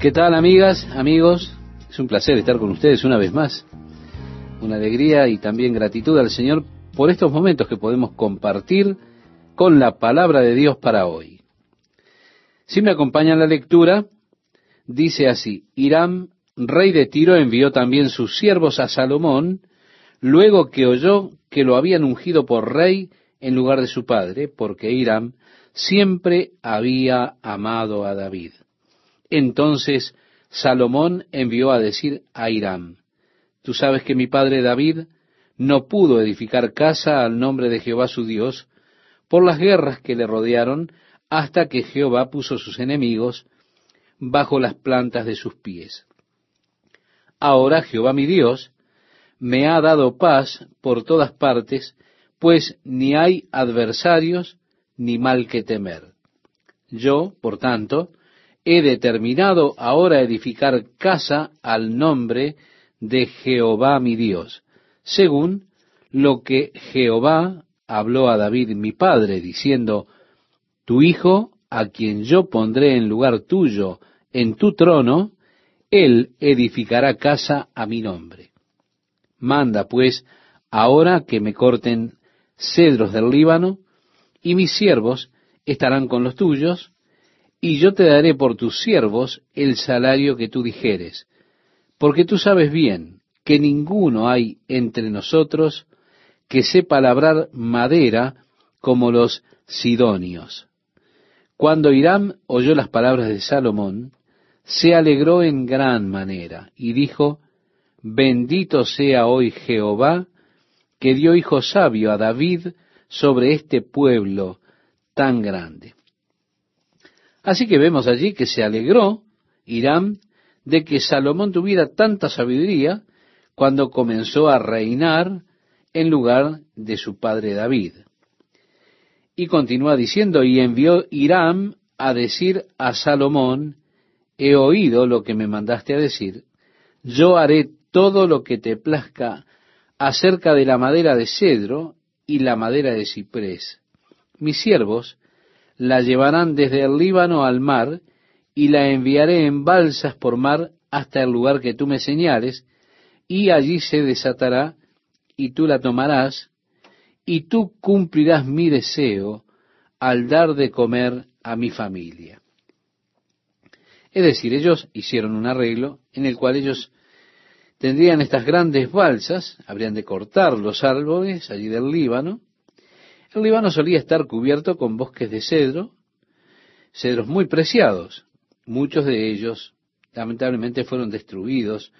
¿Qué tal amigas, amigos? Es un placer estar con ustedes una vez más. Una alegría y también gratitud al Señor por estos momentos que podemos compartir con la palabra de Dios para hoy. Si me acompaña la lectura, dice así, Hiram, rey de Tiro, envió también sus siervos a Salomón, luego que oyó que lo habían ungido por rey en lugar de su padre, porque Hiram siempre había amado a David. Entonces Salomón envió a decir a Hiram, tú sabes que mi padre David no pudo edificar casa al nombre de Jehová su Dios por las guerras que le rodearon hasta que Jehová puso sus enemigos bajo las plantas de sus pies. Ahora Jehová mi Dios me ha dado paz por todas partes, pues ni hay adversarios ni mal que temer. Yo, por tanto, he determinado ahora edificar casa al nombre de Jehová mi Dios, según lo que Jehová habló a David mi padre, diciendo, Tu hijo, a quien yo pondré en lugar tuyo en tu trono, él edificará casa a mi nombre. Manda, pues, ahora que me corten cedros del Líbano, y mis siervos estarán con los tuyos, y yo te daré por tus siervos el salario que tú dijeres, porque tú sabes bien que ninguno hay entre nosotros que sepa labrar madera como los sidonios. Cuando Hiram oyó las palabras de Salomón, se alegró en gran manera y dijo, Bendito sea hoy Jehová, que dio hijo sabio a David sobre este pueblo tan grande. Así que vemos allí que se alegró Irán de que Salomón tuviera tanta sabiduría cuando comenzó a reinar en lugar de su padre David. Y continúa diciendo, y envió Irán a decir a Salomón, he oído lo que me mandaste a decir, yo haré todo lo que te plazca acerca de la madera de cedro y la madera de ciprés. Mis siervos la llevarán desde el Líbano al mar, y la enviaré en balsas por mar hasta el lugar que tú me señales, y allí se desatará, y tú la tomarás, y tú cumplirás mi deseo al dar de comer a mi familia. Es decir, ellos hicieron un arreglo en el cual ellos tendrían estas grandes balsas, habrían de cortar los árboles allí del Líbano, el Líbano solía estar cubierto con bosques de cedro, cedros muy preciados. Muchos de ellos, lamentablemente, fueron destruidos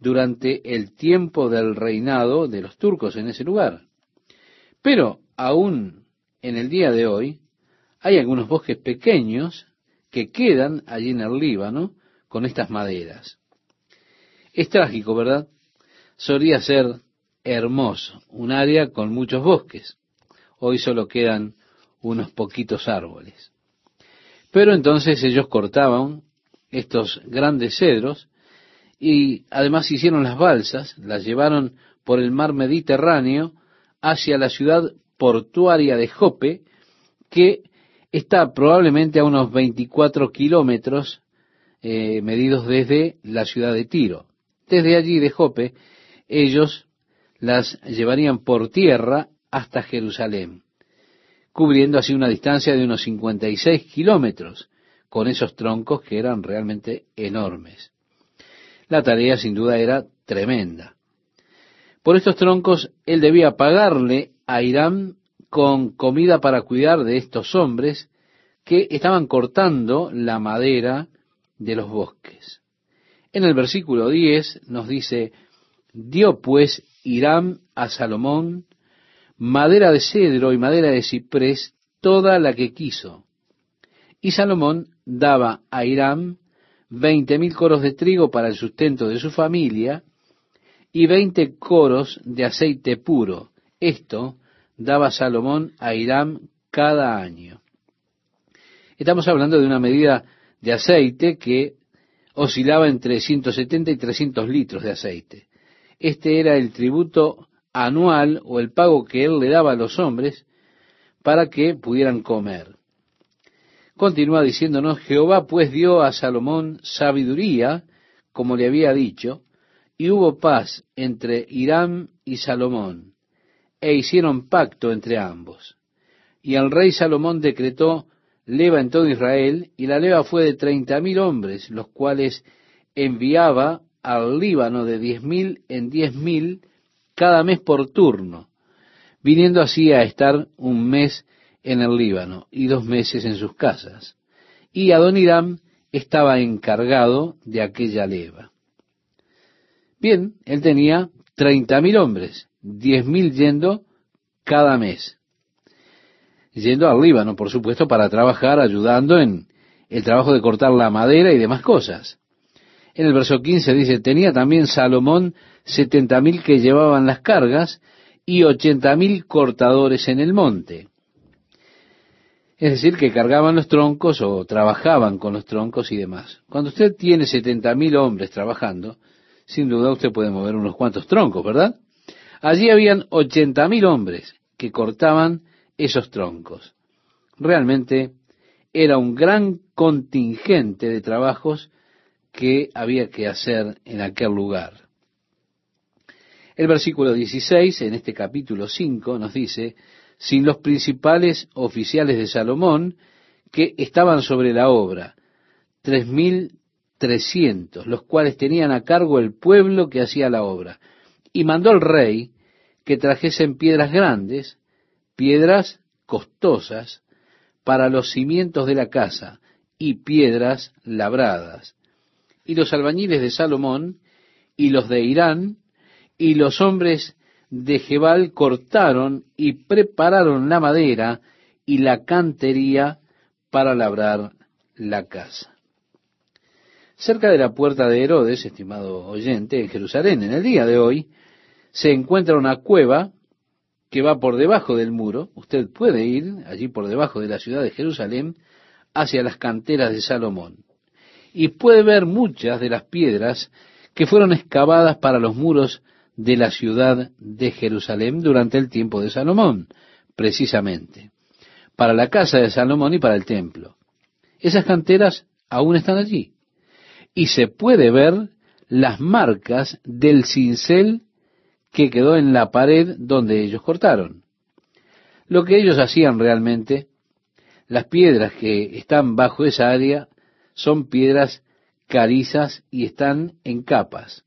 durante el tiempo del reinado de los turcos en ese lugar. Pero aún en el día de hoy hay algunos bosques pequeños que quedan allí en el Líbano con estas maderas. Es trágico, ¿verdad? Solía ser hermoso, un área con muchos bosques. Hoy solo quedan unos poquitos árboles. Pero entonces ellos cortaban estos grandes cedros y además hicieron las balsas, las llevaron por el mar Mediterráneo hacia la ciudad portuaria de Jope, que está probablemente a unos 24 kilómetros eh, medidos desde la ciudad de Tiro. Desde allí de Jope, ellos las llevarían por tierra hasta Jerusalén, cubriendo así una distancia de unos 56 kilómetros, con esos troncos que eran realmente enormes. La tarea sin duda era tremenda. Por estos troncos él debía pagarle a Irán con comida para cuidar de estos hombres que estaban cortando la madera de los bosques. En el versículo 10 nos dice, dio pues Irán a Salomón madera de cedro y madera de ciprés, toda la que quiso. Y Salomón daba a Hiram veinte mil coros de trigo para el sustento de su familia y veinte coros de aceite puro. Esto daba Salomón a Hiram cada año. Estamos hablando de una medida de aceite que oscilaba entre 170 y 300 litros de aceite. Este era el tributo anual o el pago que él le daba a los hombres para que pudieran comer. continúa diciéndonos, Jehová pues dio a Salomón sabiduría, como le había dicho, y hubo paz entre Hiram y Salomón, e hicieron pacto entre ambos. Y el rey Salomón decretó leva en todo Israel, y la leva fue de treinta mil hombres, los cuales enviaba al Líbano de diez mil en diez mil cada mes por turno, viniendo así a estar un mes en el Líbano y dos meses en sus casas. Y Adoniram estaba encargado de aquella leva. Bien, él tenía treinta mil hombres, diez mil yendo cada mes. Yendo al Líbano, por supuesto, para trabajar, ayudando en el trabajo de cortar la madera y demás cosas. En el verso 15 dice, tenía también Salomón setenta mil que llevaban las cargas y ochenta mil cortadores en el monte. Es decir, que cargaban los troncos o trabajaban con los troncos y demás. Cuando usted tiene setenta mil hombres trabajando, sin duda usted puede mover unos cuantos troncos, ¿verdad? Allí habían ochenta mil hombres que cortaban esos troncos. Realmente era un gran contingente de trabajos que había que hacer en aquel lugar. El versículo 16, en este capítulo 5, nos dice, sin los principales oficiales de Salomón que estaban sobre la obra, tres mil trescientos, los cuales tenían a cargo el pueblo que hacía la obra. Y mandó al rey que trajesen piedras grandes, piedras costosas, para los cimientos de la casa, y piedras labradas. Y los albañiles de Salomón, y los de Irán, y los hombres de Jebal cortaron y prepararon la madera y la cantería para labrar la casa. Cerca de la puerta de Herodes, estimado oyente, en Jerusalén, en el día de hoy, se encuentra una cueva que va por debajo del muro. Usted puede ir allí por debajo de la ciudad de Jerusalén hacia las canteras de Salomón. Y puede ver muchas de las piedras que fueron excavadas para los muros de la ciudad de Jerusalén durante el tiempo de Salomón, precisamente, para la casa de Salomón y para el templo. Esas canteras aún están allí. Y se puede ver las marcas del cincel que quedó en la pared donde ellos cortaron. Lo que ellos hacían realmente, las piedras que están bajo esa área son piedras carizas y están en capas.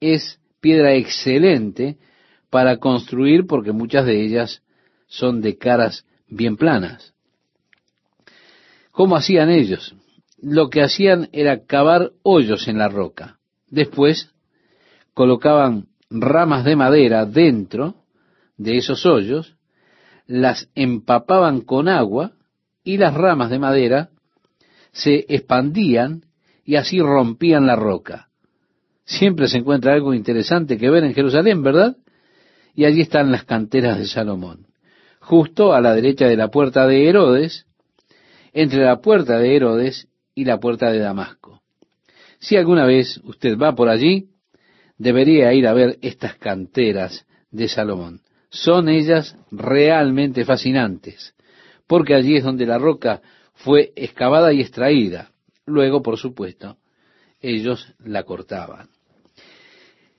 Es piedra excelente para construir porque muchas de ellas son de caras bien planas. ¿Cómo hacían ellos? Lo que hacían era cavar hoyos en la roca. Después colocaban ramas de madera dentro de esos hoyos, las empapaban con agua y las ramas de madera se expandían y así rompían la roca. Siempre se encuentra algo interesante que ver en Jerusalén, ¿verdad? Y allí están las canteras de Salomón. Justo a la derecha de la puerta de Herodes, entre la puerta de Herodes y la puerta de Damasco. Si alguna vez usted va por allí, debería ir a ver estas canteras de Salomón. Son ellas realmente fascinantes, porque allí es donde la roca fue excavada y extraída. Luego, por supuesto, ellos la cortaban.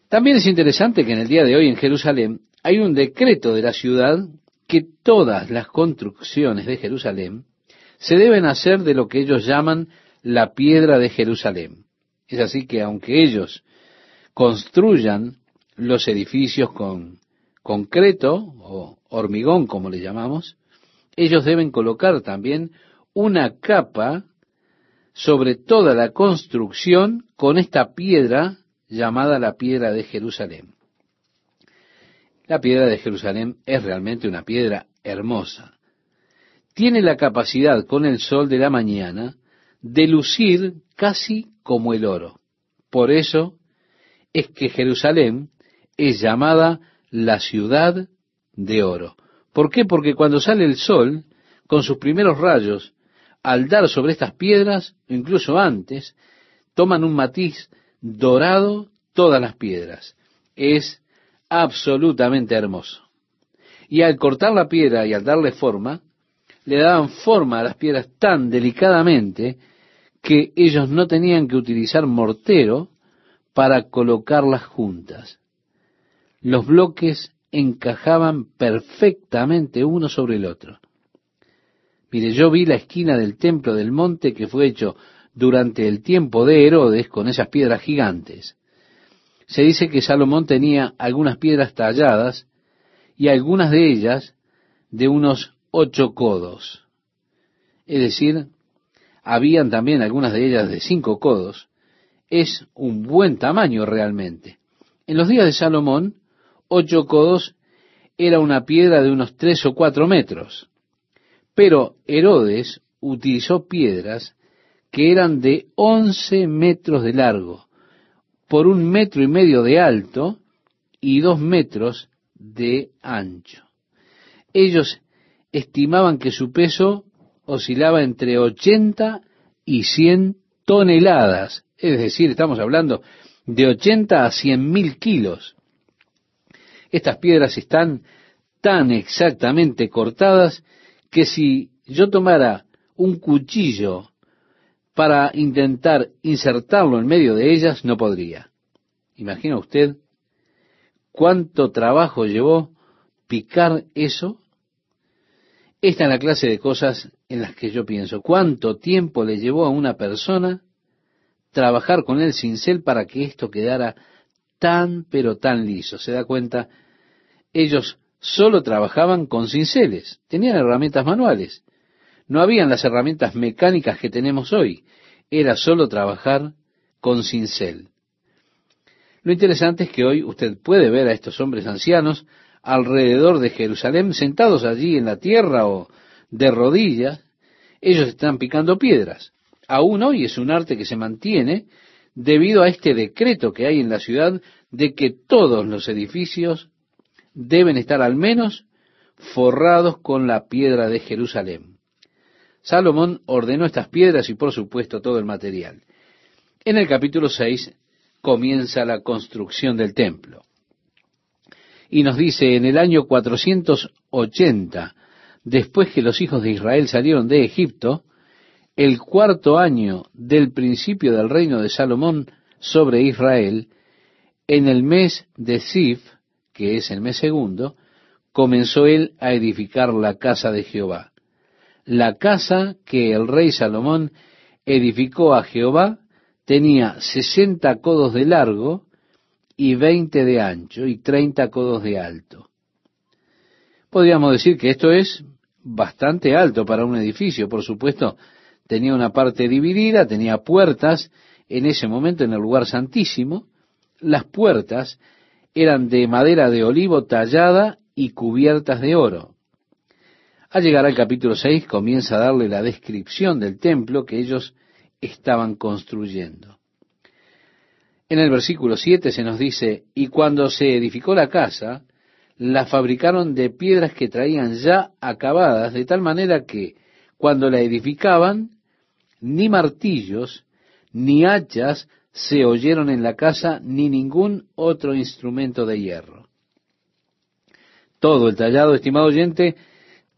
También es interesante que en el día de hoy en Jerusalén hay un decreto de la ciudad que todas las construcciones de Jerusalén se deben hacer de lo que ellos llaman la piedra de Jerusalén. Es así que aunque ellos construyan los edificios con concreto o hormigón, como le llamamos, ellos deben colocar también una capa sobre toda la construcción con esta piedra llamada la piedra de Jerusalén. La piedra de Jerusalén es realmente una piedra hermosa. Tiene la capacidad con el sol de la mañana de lucir casi como el oro. Por eso es que Jerusalén es llamada la ciudad de oro. ¿Por qué? Porque cuando sale el sol, con sus primeros rayos, al dar sobre estas piedras, incluso antes, toman un matiz dorado todas las piedras. Es absolutamente hermoso. Y al cortar la piedra y al darle forma, le daban forma a las piedras tan delicadamente que ellos no tenían que utilizar mortero para colocarlas juntas. Los bloques encajaban perfectamente uno sobre el otro. Mire, yo vi la esquina del templo del monte que fue hecho durante el tiempo de Herodes con esas piedras gigantes. Se dice que Salomón tenía algunas piedras talladas y algunas de ellas de unos ocho codos. Es decir, habían también algunas de ellas de cinco codos. Es un buen tamaño realmente. En los días de Salomón, ocho codos era una piedra de unos tres o cuatro metros. Pero Herodes utilizó piedras que eran de once metros de largo, por un metro y medio de alto y dos metros de ancho. Ellos estimaban que su peso oscilaba entre 80 y 100 toneladas, es decir, estamos hablando de 80 a 100 mil kilos. Estas piedras están tan exactamente cortadas que si yo tomara un cuchillo para intentar insertarlo en medio de ellas, no podría. ¿Imagina usted cuánto trabajo llevó picar eso? Esta es la clase de cosas en las que yo pienso. ¿Cuánto tiempo le llevó a una persona trabajar con el cincel para que esto quedara tan pero tan liso? ¿Se da cuenta? Ellos solo trabajaban con cinceles, tenían herramientas manuales. No habían las herramientas mecánicas que tenemos hoy. Era solo trabajar con cincel. Lo interesante es que hoy usted puede ver a estos hombres ancianos alrededor de Jerusalén, sentados allí en la tierra o de rodillas, ellos están picando piedras. Aún hoy es un arte que se mantiene debido a este decreto que hay en la ciudad de que todos los edificios deben estar al menos forrados con la piedra de Jerusalén. Salomón ordenó estas piedras y por supuesto todo el material. En el capítulo 6 comienza la construcción del templo y nos dice, en el año 480, después que los hijos de Israel salieron de Egipto, el cuarto año del principio del reino de Salomón sobre Israel, en el mes de Sif, que es el mes segundo, comenzó él a edificar la casa de Jehová. La casa que el rey Salomón edificó a Jehová tenía sesenta codos de largo y veinte de ancho y treinta codos de alto. Podríamos decir que esto es bastante alto para un edificio, por supuesto, tenía una parte dividida, tenía puertas en ese momento en el lugar santísimo, las puertas eran de madera de olivo tallada y cubiertas de oro. Al llegar al capítulo 6 comienza a darle la descripción del templo que ellos estaban construyendo. En el versículo 7 se nos dice, y cuando se edificó la casa, la fabricaron de piedras que traían ya acabadas, de tal manera que cuando la edificaban, ni martillos, ni hachas se oyeron en la casa, ni ningún otro instrumento de hierro. Todo el tallado, estimado oyente,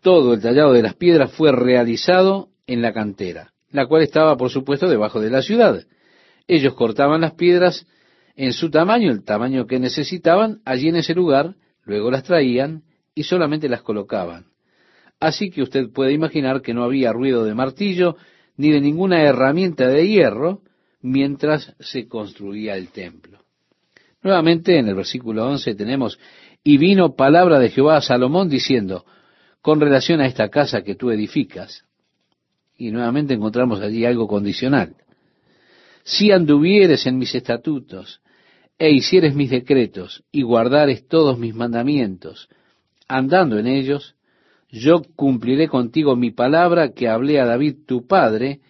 todo el tallado de las piedras fue realizado en la cantera, la cual estaba, por supuesto, debajo de la ciudad. Ellos cortaban las piedras en su tamaño, el tamaño que necesitaban, allí en ese lugar, luego las traían y solamente las colocaban. Así que usted puede imaginar que no había ruido de martillo ni de ninguna herramienta de hierro mientras se construía el templo. Nuevamente en el versículo 11 tenemos, y vino palabra de Jehová a Salomón diciendo, con relación a esta casa que tú edificas, y nuevamente encontramos allí algo condicional si anduvieres en mis estatutos, e hicieres mis decretos, y guardares todos mis mandamientos, andando en ellos, yo cumpliré contigo mi palabra que hablé a David tu padre,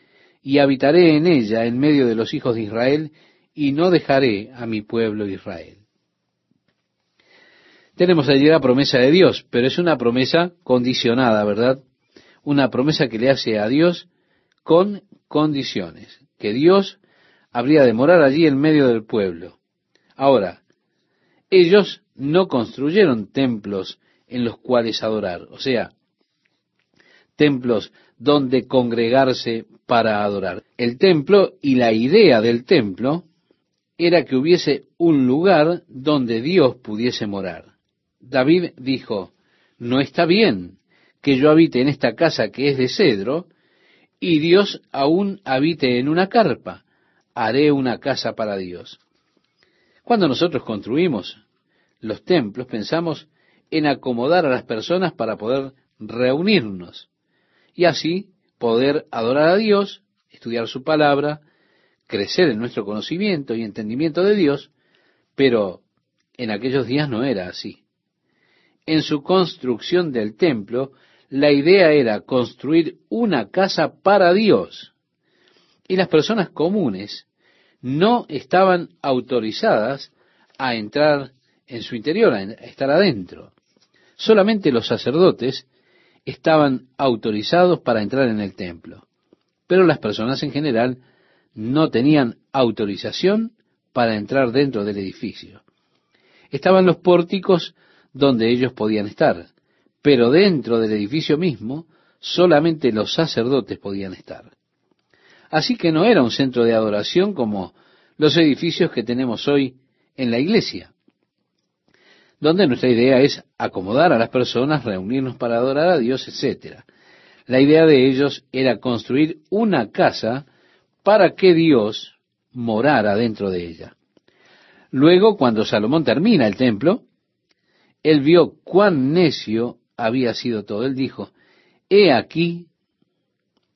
y habitaré en ella en medio de los hijos de Israel, y no dejaré a mi pueblo Israel. Tenemos allí la promesa de Dios, pero es una promesa condicionada, ¿verdad? Una promesa que le hace a Dios con condiciones, que Dios habría de morar allí en medio del pueblo. Ahora, ellos no construyeron templos en los cuales adorar, o sea, templos donde congregarse para adorar. El templo y la idea del templo era que hubiese un lugar donde Dios pudiese morar. David dijo, no está bien que yo habite en esta casa que es de cedro y Dios aún habite en una carpa. Haré una casa para Dios. Cuando nosotros construimos los templos, pensamos en acomodar a las personas para poder reunirnos y así poder adorar a Dios, estudiar su palabra, crecer en nuestro conocimiento y entendimiento de Dios, pero en aquellos días no era así. En su construcción del templo, la idea era construir una casa para Dios. Y las personas comunes no estaban autorizadas a entrar en su interior, a estar adentro. Solamente los sacerdotes estaban autorizados para entrar en el templo, pero las personas en general no tenían autorización para entrar dentro del edificio. Estaban los pórticos donde ellos podían estar, pero dentro del edificio mismo solamente los sacerdotes podían estar. Así que no era un centro de adoración como los edificios que tenemos hoy en la iglesia donde nuestra idea es acomodar a las personas, reunirnos para adorar a Dios, etc. La idea de ellos era construir una casa para que Dios morara dentro de ella. Luego, cuando Salomón termina el templo, él vio cuán necio había sido todo. Él dijo, he aquí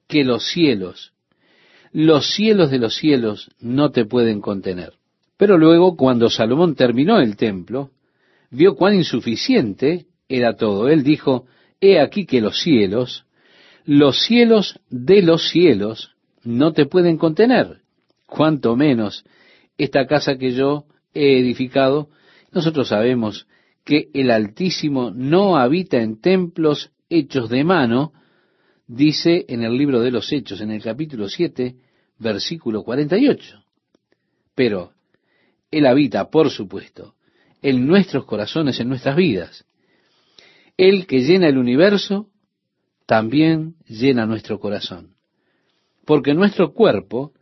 que los cielos, los cielos de los cielos no te pueden contener. Pero luego, cuando Salomón terminó el templo, vio cuán insuficiente era todo. Él dijo, he aquí que los cielos, los cielos de los cielos, no te pueden contener, cuanto menos esta casa que yo he edificado. Nosotros sabemos que el Altísimo no habita en templos hechos de mano, dice en el libro de los Hechos, en el capítulo 7, versículo 48. Pero Él habita, por supuesto, en nuestros corazones, en nuestras vidas. El que llena el universo, también llena nuestro corazón. Porque nuestro cuerpo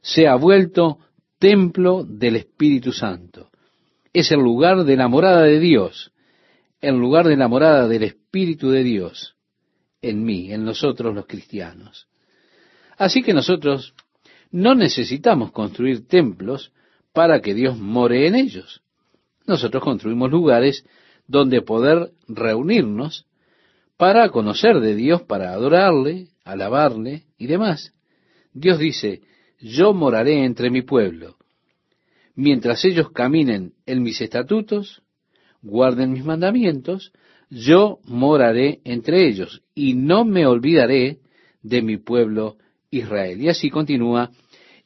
se ha vuelto templo del Espíritu Santo. Es el lugar de la morada de Dios, el lugar de la morada del Espíritu de Dios en mí, en nosotros los cristianos. Así que nosotros no necesitamos construir templos para que Dios more en ellos nosotros construimos lugares donde poder reunirnos para conocer de Dios, para adorarle, alabarle y demás. Dios dice, yo moraré entre mi pueblo. Mientras ellos caminen en mis estatutos, guarden mis mandamientos, yo moraré entre ellos y no me olvidaré de mi pueblo Israel. Y así continúa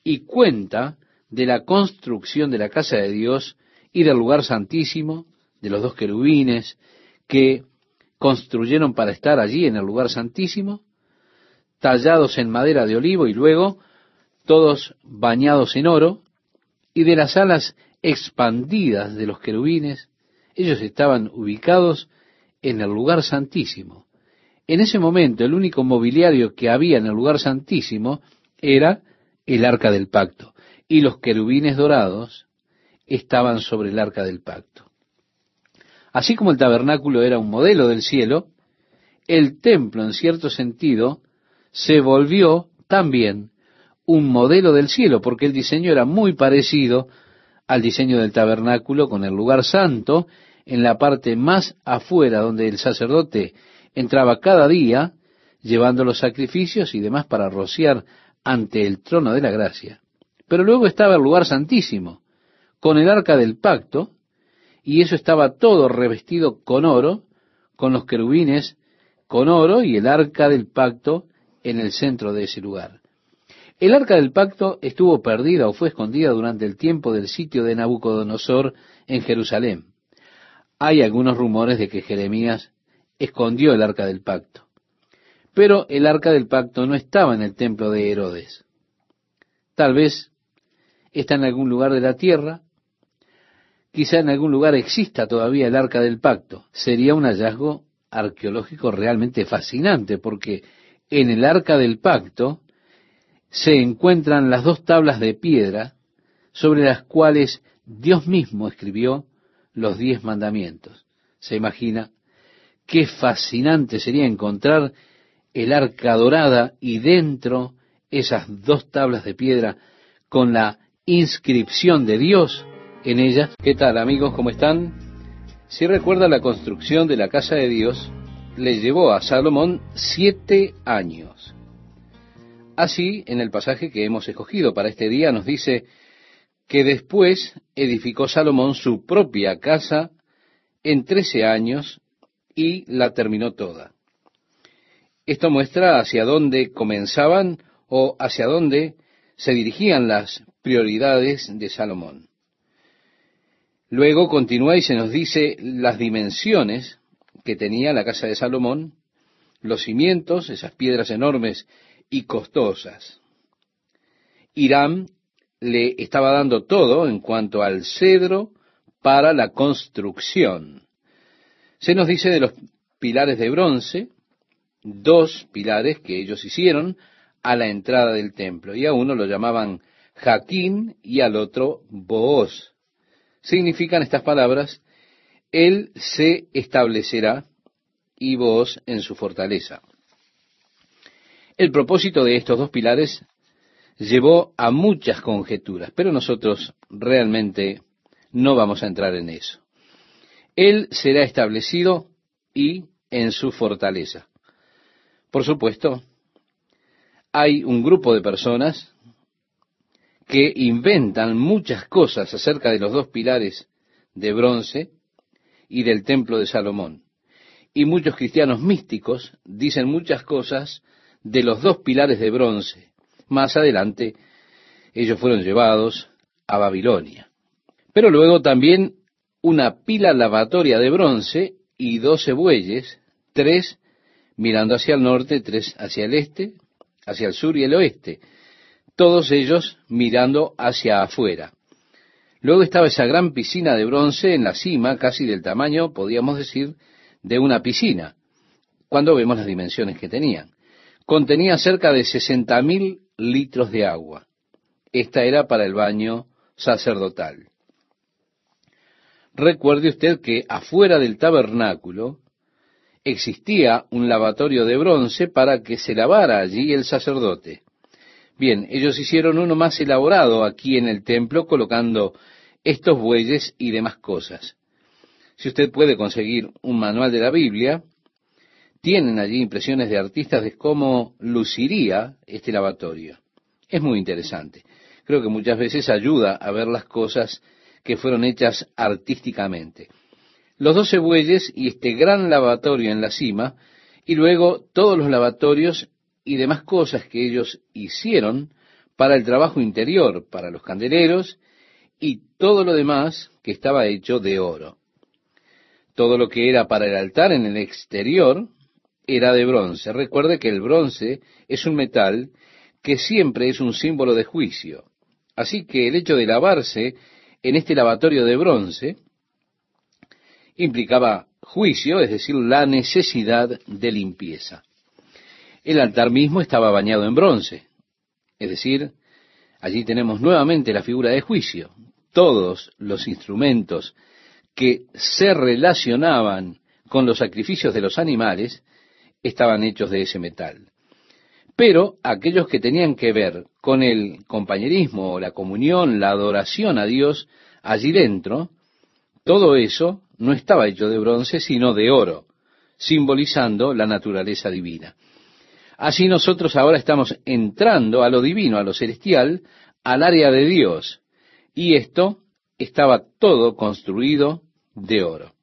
y cuenta de la construcción de la casa de Dios y del lugar santísimo, de los dos querubines que construyeron para estar allí en el lugar santísimo, tallados en madera de olivo y luego todos bañados en oro, y de las alas expandidas de los querubines, ellos estaban ubicados en el lugar santísimo. En ese momento el único mobiliario que había en el lugar santísimo era el arca del pacto, y los querubines dorados estaban sobre el arca del pacto. Así como el tabernáculo era un modelo del cielo, el templo en cierto sentido se volvió también un modelo del cielo, porque el diseño era muy parecido al diseño del tabernáculo, con el lugar santo en la parte más afuera, donde el sacerdote entraba cada día, llevando los sacrificios y demás para rociar ante el trono de la gracia. Pero luego estaba el lugar santísimo, con el arca del pacto, y eso estaba todo revestido con oro, con los querubines con oro y el arca del pacto en el centro de ese lugar. El arca del pacto estuvo perdida o fue escondida durante el tiempo del sitio de Nabucodonosor en Jerusalén. Hay algunos rumores de que Jeremías escondió el arca del pacto. Pero el arca del pacto no estaba en el templo de Herodes. Tal vez está en algún lugar de la tierra, Quizá en algún lugar exista todavía el arca del pacto. Sería un hallazgo arqueológico realmente fascinante porque en el arca del pacto se encuentran las dos tablas de piedra sobre las cuales Dios mismo escribió los diez mandamientos. Se imagina qué fascinante sería encontrar el arca dorada y dentro esas dos tablas de piedra con la inscripción de Dios en ellas. ¿Qué tal amigos? ¿Cómo están? Si recuerda la construcción de la casa de Dios, le llevó a Salomón siete años. Así, en el pasaje que hemos escogido para este día, nos dice que después edificó Salomón su propia casa en trece años y la terminó toda. Esto muestra hacia dónde comenzaban o hacia dónde se dirigían las prioridades de Salomón. Luego continúa y se nos dice las dimensiones que tenía la casa de Salomón, los cimientos, esas piedras enormes y costosas. Irán le estaba dando todo en cuanto al cedro para la construcción. Se nos dice de los pilares de bronce, dos pilares que ellos hicieron a la entrada del templo, y a uno lo llamaban Jaquín y al otro Booz. Significan estas palabras, Él se establecerá y vos en su fortaleza. El propósito de estos dos pilares llevó a muchas conjeturas, pero nosotros realmente no vamos a entrar en eso. Él será establecido y en su fortaleza. Por supuesto, hay un grupo de personas que inventan muchas cosas acerca de los dos pilares de bronce y del templo de Salomón. Y muchos cristianos místicos dicen muchas cosas de los dos pilares de bronce. Más adelante, ellos fueron llevados a Babilonia. Pero luego también una pila lavatoria de bronce y doce bueyes, tres mirando hacia el norte, tres hacia el este, hacia el sur y el oeste, todos ellos mirando hacia afuera. Luego estaba esa gran piscina de bronce en la cima, casi del tamaño, podríamos decir, de una piscina, cuando vemos las dimensiones que tenían. Contenía cerca de sesenta mil litros de agua. Esta era para el baño sacerdotal. Recuerde usted que afuera del tabernáculo existía un lavatorio de bronce para que se lavara allí el sacerdote. Bien, ellos hicieron uno más elaborado aquí en el templo colocando estos bueyes y demás cosas. Si usted puede conseguir un manual de la Biblia, tienen allí impresiones de artistas de cómo luciría este lavatorio. Es muy interesante. Creo que muchas veces ayuda a ver las cosas que fueron hechas artísticamente los doce bueyes y este gran lavatorio en la cima, y luego todos los lavatorios y demás cosas que ellos hicieron para el trabajo interior, para los candeleros, y todo lo demás que estaba hecho de oro. Todo lo que era para el altar en el exterior era de bronce. Recuerde que el bronce es un metal que siempre es un símbolo de juicio. Así que el hecho de lavarse en este lavatorio de bronce implicaba juicio, es decir, la necesidad de limpieza. El altar mismo estaba bañado en bronce, es decir, allí tenemos nuevamente la figura de juicio. Todos los instrumentos que se relacionaban con los sacrificios de los animales estaban hechos de ese metal. Pero aquellos que tenían que ver con el compañerismo, la comunión, la adoración a Dios allí dentro, todo eso no estaba hecho de bronce, sino de oro, simbolizando la naturaleza divina. Así nosotros ahora estamos entrando a lo divino, a lo celestial, al área de Dios. Y esto estaba todo construido de oro.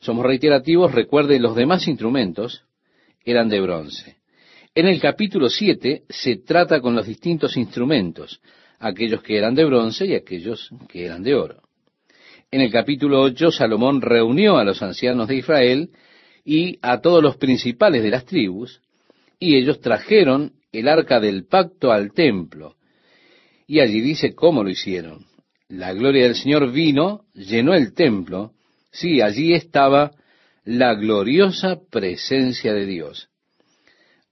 Somos reiterativos, recuerde, los demás instrumentos eran de bronce. En el capítulo 7 se trata con los distintos instrumentos, aquellos que eran de bronce y aquellos que eran de oro. En el capítulo 8, Salomón reunió a los ancianos de Israel y a todos los principales de las tribus, y ellos trajeron el arca del pacto al templo. Y allí dice cómo lo hicieron. La gloria del Señor vino, llenó el templo, sí, allí estaba la gloriosa presencia de Dios.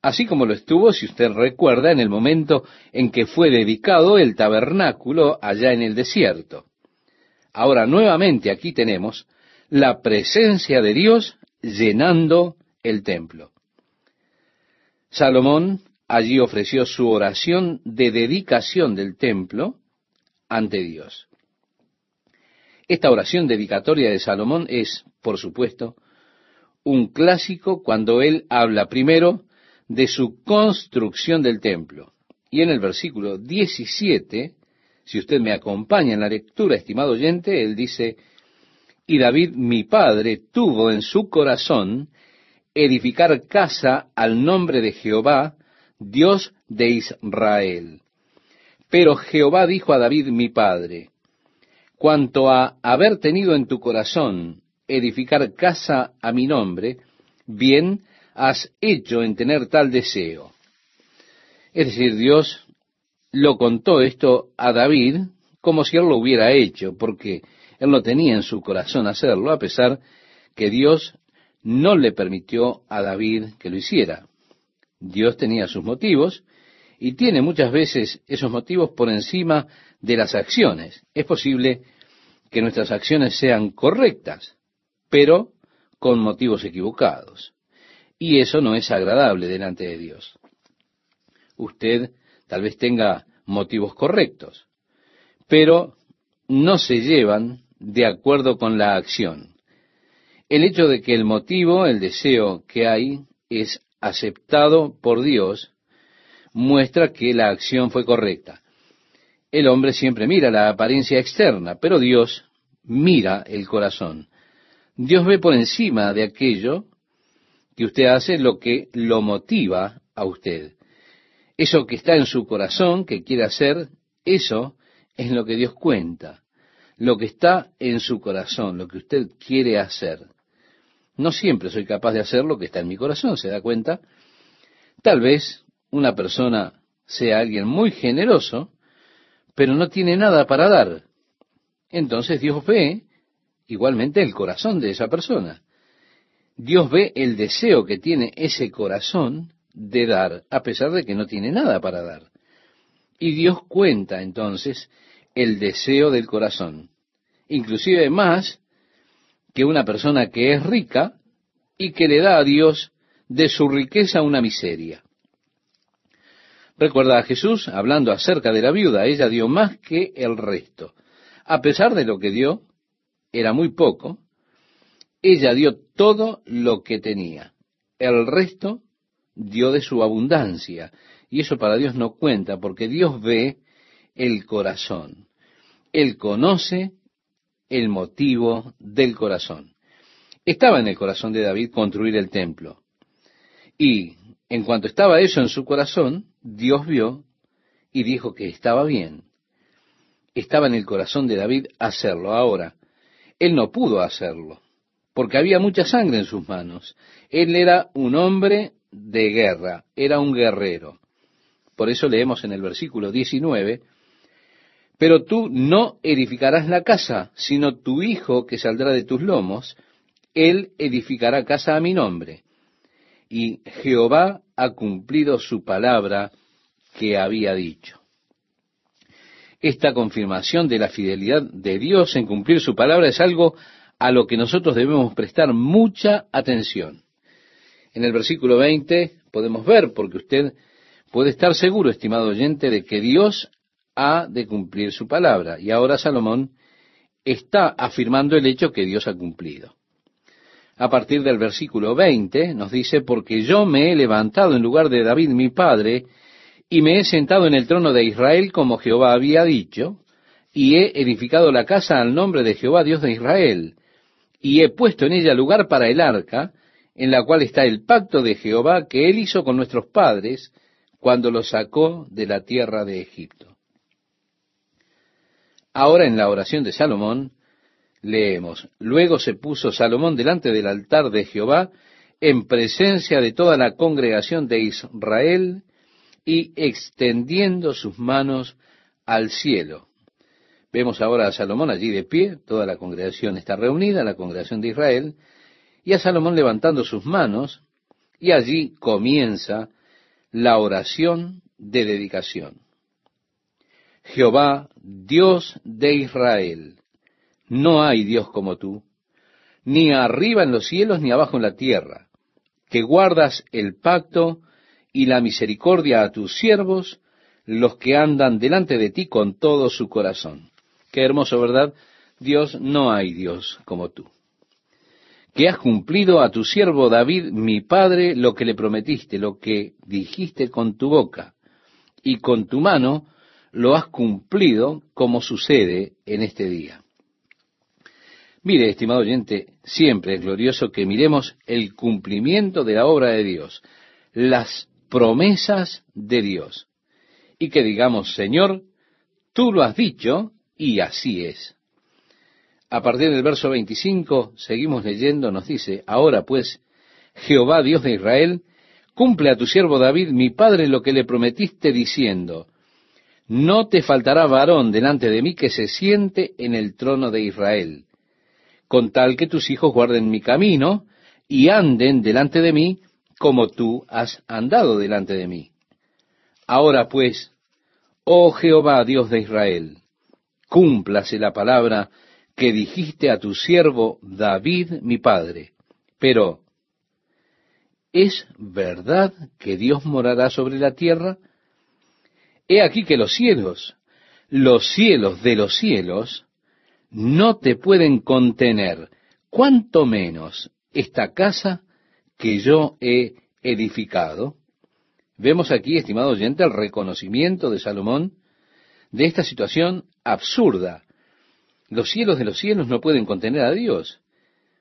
así como lo estuvo, si usted recuerda, en el momento en que fue dedicado el tabernáculo allá en el desierto. Ahora nuevamente aquí tenemos la presencia de Dios llenando el templo. Salomón allí ofreció su oración de dedicación del templo ante Dios. Esta oración dedicatoria de Salomón es, por supuesto, un clásico cuando él habla primero de su construcción del templo. Y en el versículo 17, si usted me acompaña en la lectura, estimado oyente, él dice, y David mi padre tuvo en su corazón edificar casa al nombre de Jehová, Dios de Israel. Pero Jehová dijo a David mi padre, cuanto a haber tenido en tu corazón edificar casa a mi nombre, bien has hecho en tener tal deseo. Es decir, Dios lo contó esto a David como si él lo hubiera hecho, porque él no tenía en su corazón hacerlo, a pesar que Dios no le permitió a David que lo hiciera. Dios tenía sus motivos y tiene muchas veces esos motivos por encima de las acciones. Es posible que nuestras acciones sean correctas, pero con motivos equivocados. Y eso no es agradable delante de Dios. Usted tal vez tenga motivos correctos, pero no se llevan de acuerdo con la acción. El hecho de que el motivo, el deseo que hay, es aceptado por Dios, muestra que la acción fue correcta. El hombre siempre mira la apariencia externa, pero Dios mira el corazón. Dios ve por encima de aquello que usted hace lo que lo motiva a usted. Eso que está en su corazón, que quiere hacer, eso es lo que Dios cuenta. Lo que está en su corazón, lo que usted quiere hacer. No siempre soy capaz de hacer lo que está en mi corazón, ¿se da cuenta? Tal vez una persona sea alguien muy generoso, pero no tiene nada para dar. Entonces Dios ve igualmente el corazón de esa persona. Dios ve el deseo que tiene ese corazón de dar, a pesar de que no tiene nada para dar. Y Dios cuenta entonces el deseo del corazón, inclusive más que una persona que es rica y que le da a Dios de su riqueza una miseria. Recuerda a Jesús hablando acerca de la viuda, ella dio más que el resto. A pesar de lo que dio, era muy poco, ella dio todo lo que tenía. El resto dio de su abundancia. Y eso para Dios no cuenta, porque Dios ve el corazón. Él conoce el motivo del corazón. Estaba en el corazón de David construir el templo. Y en cuanto estaba eso en su corazón, Dios vio y dijo que estaba bien. Estaba en el corazón de David hacerlo. Ahora, él no pudo hacerlo, porque había mucha sangre en sus manos. Él era un hombre de guerra, era un guerrero. Por eso leemos en el versículo 19, pero tú no edificarás la casa, sino tu hijo que saldrá de tus lomos, él edificará casa a mi nombre. Y Jehová ha cumplido su palabra que había dicho esta confirmación de la fidelidad de Dios en cumplir su palabra es algo a lo que nosotros debemos prestar mucha atención. En el versículo 20 podemos ver, porque usted puede estar seguro, estimado oyente, de que Dios ha de cumplir su palabra. Y ahora Salomón está afirmando el hecho que Dios ha cumplido. A partir del versículo 20 nos dice, porque yo me he levantado en lugar de David mi padre, y me he sentado en el trono de Israel como Jehová había dicho, y he edificado la casa al nombre de Jehová Dios de Israel, y he puesto en ella lugar para el arca, en la cual está el pacto de Jehová que él hizo con nuestros padres cuando los sacó de la tierra de Egipto. Ahora en la oración de Salomón leemos, luego se puso Salomón delante del altar de Jehová en presencia de toda la congregación de Israel, y extendiendo sus manos al cielo. Vemos ahora a Salomón allí de pie, toda la congregación está reunida, la congregación de Israel, y a Salomón levantando sus manos, y allí comienza la oración de dedicación. Jehová, Dios de Israel, no hay Dios como tú, ni arriba en los cielos ni abajo en la tierra, que guardas el pacto y la misericordia a tus siervos, los que andan delante de ti con todo su corazón. Qué hermoso, ¿verdad? Dios, no hay Dios como tú. Que has cumplido a tu siervo David, mi padre, lo que le prometiste, lo que dijiste con tu boca, y con tu mano lo has cumplido como sucede en este día. Mire, estimado oyente, siempre es glorioso que miremos el cumplimiento de la obra de Dios, las promesas de Dios, y que digamos, Señor, tú lo has dicho y así es. A partir del verso 25, seguimos leyendo, nos dice, ahora pues, Jehová Dios de Israel, cumple a tu siervo David, mi padre, lo que le prometiste diciendo, no te faltará varón delante de mí que se siente en el trono de Israel con tal que tus hijos guarden mi camino y anden delante de mí como tú has andado delante de mí. Ahora pues, oh Jehová Dios de Israel, cúmplase la palabra que dijiste a tu siervo David mi padre. Pero, ¿es verdad que Dios morará sobre la tierra? He aquí que los cielos, los cielos de los cielos, no te pueden contener, cuanto menos esta casa que yo he edificado. Vemos aquí, estimado oyente, el reconocimiento de Salomón de esta situación absurda. Los cielos de los cielos no pueden contener a Dios.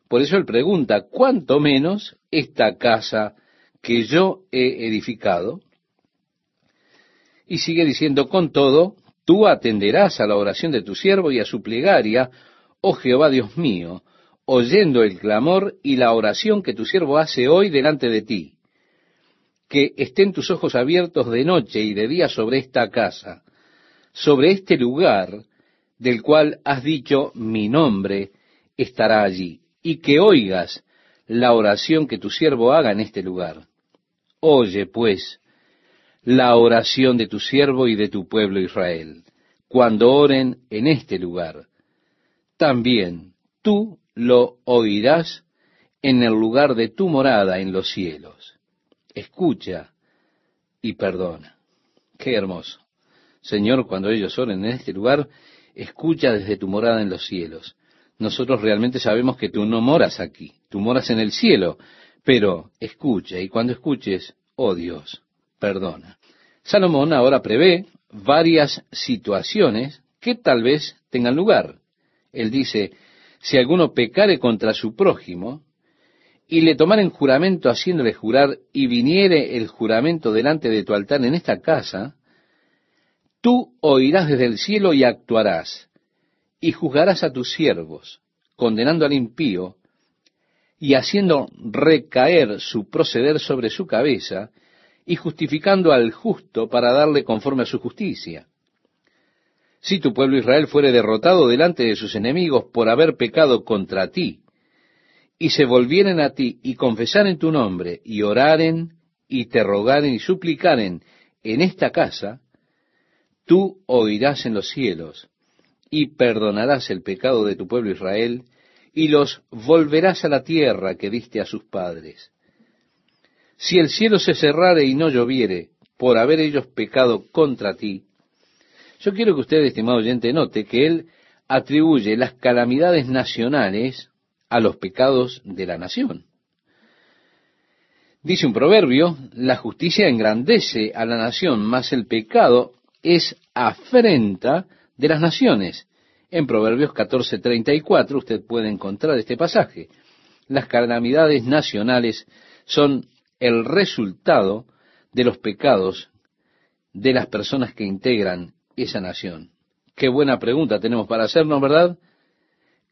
Por eso él pregunta, ¿cuánto menos esta casa que yo he edificado? Y sigue diciendo, con todo, Tú atenderás a la oración de tu siervo y a su plegaria, oh Jehová Dios mío, oyendo el clamor y la oración que tu siervo hace hoy delante de ti. Que estén tus ojos abiertos de noche y de día sobre esta casa, sobre este lugar del cual has dicho mi nombre estará allí, y que oigas la oración que tu siervo haga en este lugar. Oye, pues, la oración de tu siervo y de tu pueblo Israel, cuando oren en este lugar. También tú lo oirás en el lugar de tu morada en los cielos. Escucha y perdona. Qué hermoso. Señor, cuando ellos oren en este lugar, escucha desde tu morada en los cielos. Nosotros realmente sabemos que tú no moras aquí, tú moras en el cielo, pero escucha y cuando escuches, oh Dios, perdona. Salomón ahora prevé varias situaciones que tal vez tengan lugar. Él dice, si alguno pecare contra su prójimo, y le tomaren juramento haciéndole jurar, y viniere el juramento delante de tu altar en esta casa, tú oirás desde el cielo y actuarás, y juzgarás a tus siervos, condenando al impío, y haciendo recaer su proceder sobre su cabeza, y justificando al justo para darle conforme a su justicia. Si tu pueblo Israel fuere derrotado delante de sus enemigos por haber pecado contra ti, y se volvieren a ti y confesaren tu nombre, y oraren, y te rogaren y suplicaren en esta casa, tú oirás en los cielos, y perdonarás el pecado de tu pueblo Israel, y los volverás a la tierra que diste a sus padres si el cielo se cerrare y no lloviere, por haber ellos pecado contra ti, yo quiero que usted, estimado oyente, note que él atribuye las calamidades nacionales a los pecados de la nación. Dice un proverbio, la justicia engrandece a la nación, mas el pecado es afrenta de las naciones. En Proverbios 14:34 usted puede encontrar este pasaje. Las calamidades nacionales son el resultado de los pecados de las personas que integran esa nación. Qué buena pregunta tenemos para hacernos, ¿verdad?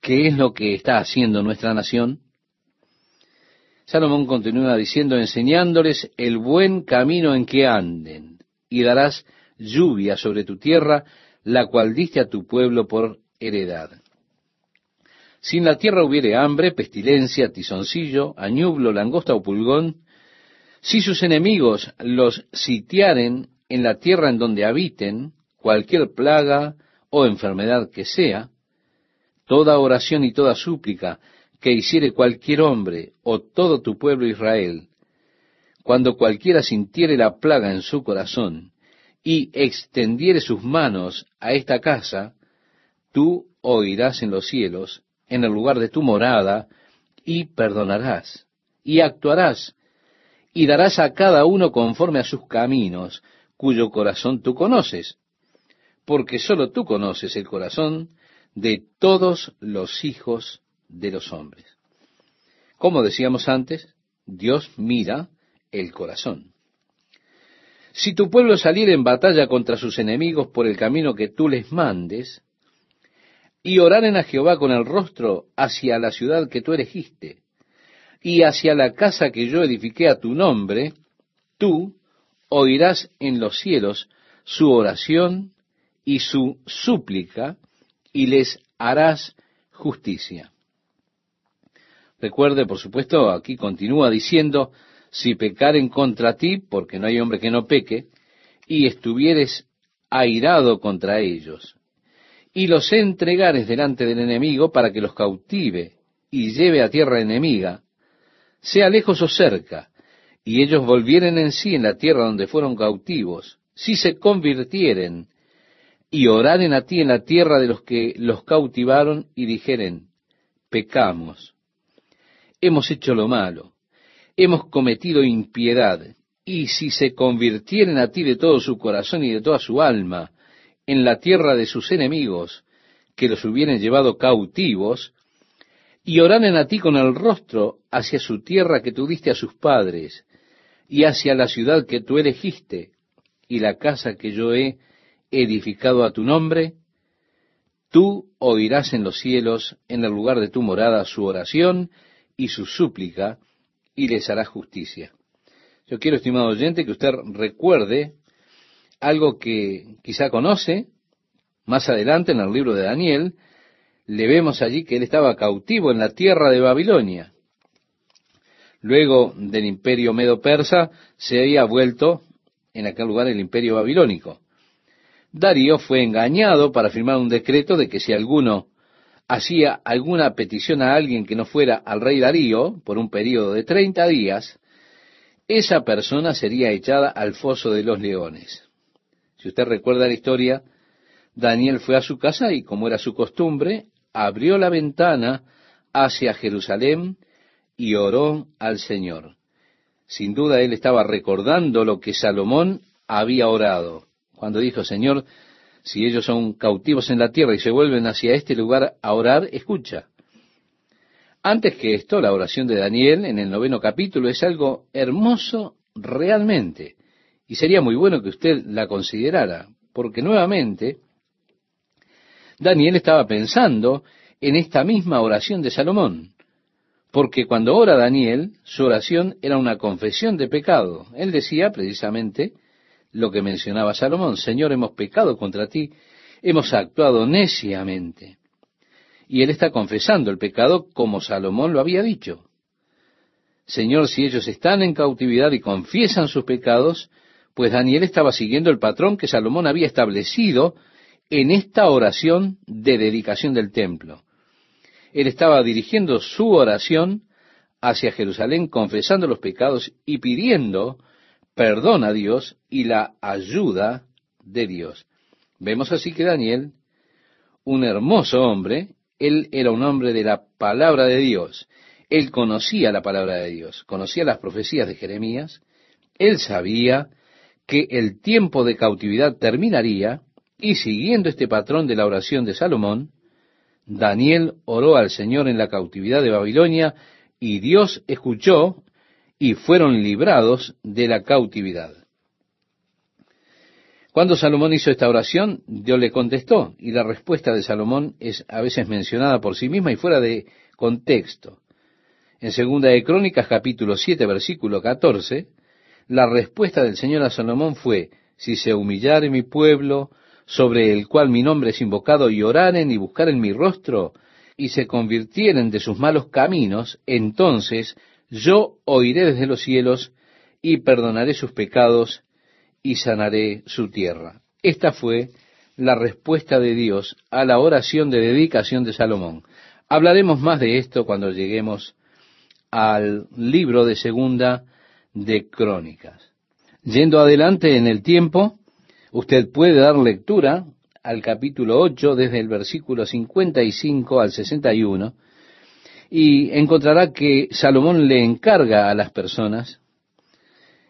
¿Qué es lo que está haciendo nuestra nación? Salomón continúa diciendo, enseñándoles el buen camino en que anden, y darás lluvia sobre tu tierra, la cual diste a tu pueblo por heredad. Si en la tierra hubiere hambre, pestilencia, tizoncillo, añublo, langosta o pulgón, Si sus enemigos los sitiaren en la tierra en donde habiten, cualquier plaga o enfermedad que sea, toda oración y toda súplica que hiciere cualquier hombre o todo tu pueblo Israel, cuando cualquiera sintiere la plaga en su corazón y extendiere sus manos a esta casa, tú oirás en los cielos, en el lugar de tu morada, y perdonarás, y actuarás, y darás a cada uno conforme a sus caminos, cuyo corazón tú conoces, porque sólo tú conoces el corazón de todos los hijos de los hombres. Como decíamos antes, Dios mira el corazón. Si tu pueblo saliera en batalla contra sus enemigos por el camino que tú les mandes, y oraren a Jehová con el rostro hacia la ciudad que tú elegiste, y hacia la casa que yo edifiqué a tu nombre, tú oirás en los cielos su oración y su súplica, y les harás justicia. Recuerde, por supuesto, aquí continúa diciendo, si pecaren contra ti, porque no hay hombre que no peque, y estuvieres airado contra ellos, y los entregares delante del enemigo para que los cautive y lleve a tierra enemiga, sea lejos o cerca, y ellos volvieren en sí en la tierra donde fueron cautivos, si se convirtieren y oraren a ti en la tierra de los que los cautivaron y dijeren, pecamos, hemos hecho lo malo, hemos cometido impiedad, y si se convirtieren a ti de todo su corazón y de toda su alma en la tierra de sus enemigos, que los hubieren llevado cautivos, y oraren a ti con el rostro hacia su tierra que tú diste a sus padres, y hacia la ciudad que tú elegiste y la casa que yo he edificado a tu nombre, tú oirás en los cielos, en el lugar de tu morada, su oración y su súplica, y les harás justicia. Yo quiero, estimado oyente, que usted recuerde algo que quizá conoce, más adelante en el libro de Daniel, le vemos allí que él estaba cautivo en la tierra de Babilonia luego del imperio medo-persa, se había vuelto en aquel lugar el imperio babilónico. Darío fue engañado para firmar un decreto de que si alguno hacía alguna petición a alguien que no fuera al rey Darío por un periodo de 30 días, esa persona sería echada al foso de los leones. Si usted recuerda la historia, Daniel fue a su casa y, como era su costumbre, abrió la ventana hacia Jerusalén y oró al Señor. Sin duda él estaba recordando lo que Salomón había orado, cuando dijo, Señor, si ellos son cautivos en la tierra y se vuelven hacia este lugar a orar, escucha. Antes que esto, la oración de Daniel en el noveno capítulo es algo hermoso realmente, y sería muy bueno que usted la considerara, porque nuevamente Daniel estaba pensando en esta misma oración de Salomón. Porque cuando ora Daniel, su oración era una confesión de pecado. Él decía precisamente lo que mencionaba Salomón, Señor, hemos pecado contra ti, hemos actuado neciamente. Y él está confesando el pecado como Salomón lo había dicho. Señor, si ellos están en cautividad y confiesan sus pecados, pues Daniel estaba siguiendo el patrón que Salomón había establecido en esta oración de dedicación del templo él estaba dirigiendo su oración hacia Jerusalén, confesando los pecados y pidiendo perdón a Dios y la ayuda de Dios. Vemos así que Daniel, un hermoso hombre, él era un hombre de la palabra de Dios. Él conocía la palabra de Dios, conocía las profecías de Jeremías, él sabía que el tiempo de cautividad terminaría y siguiendo este patrón de la oración de Salomón, Daniel oró al Señor en la cautividad de Babilonia y Dios escuchó y fueron librados de la cautividad. Cuando Salomón hizo esta oración, Dios le contestó y la respuesta de Salomón es a veces mencionada por sí misma y fuera de contexto. En segunda de Crónicas capítulo 7 versículo 14, la respuesta del Señor a Salomón fue, si se humillare mi pueblo, sobre el cual mi nombre es invocado, y oraren y buscaren mi rostro, y se convirtieren de sus malos caminos, entonces yo oiré desde los cielos, y perdonaré sus pecados y sanaré su tierra. Esta fue la respuesta de Dios a la oración de dedicación de Salomón. Hablaremos más de esto cuando lleguemos al libro de segunda de Crónicas. Yendo adelante en el tiempo, usted puede dar lectura al capítulo 8 desde el versículo 55 al 61 y encontrará que Salomón le encarga a las personas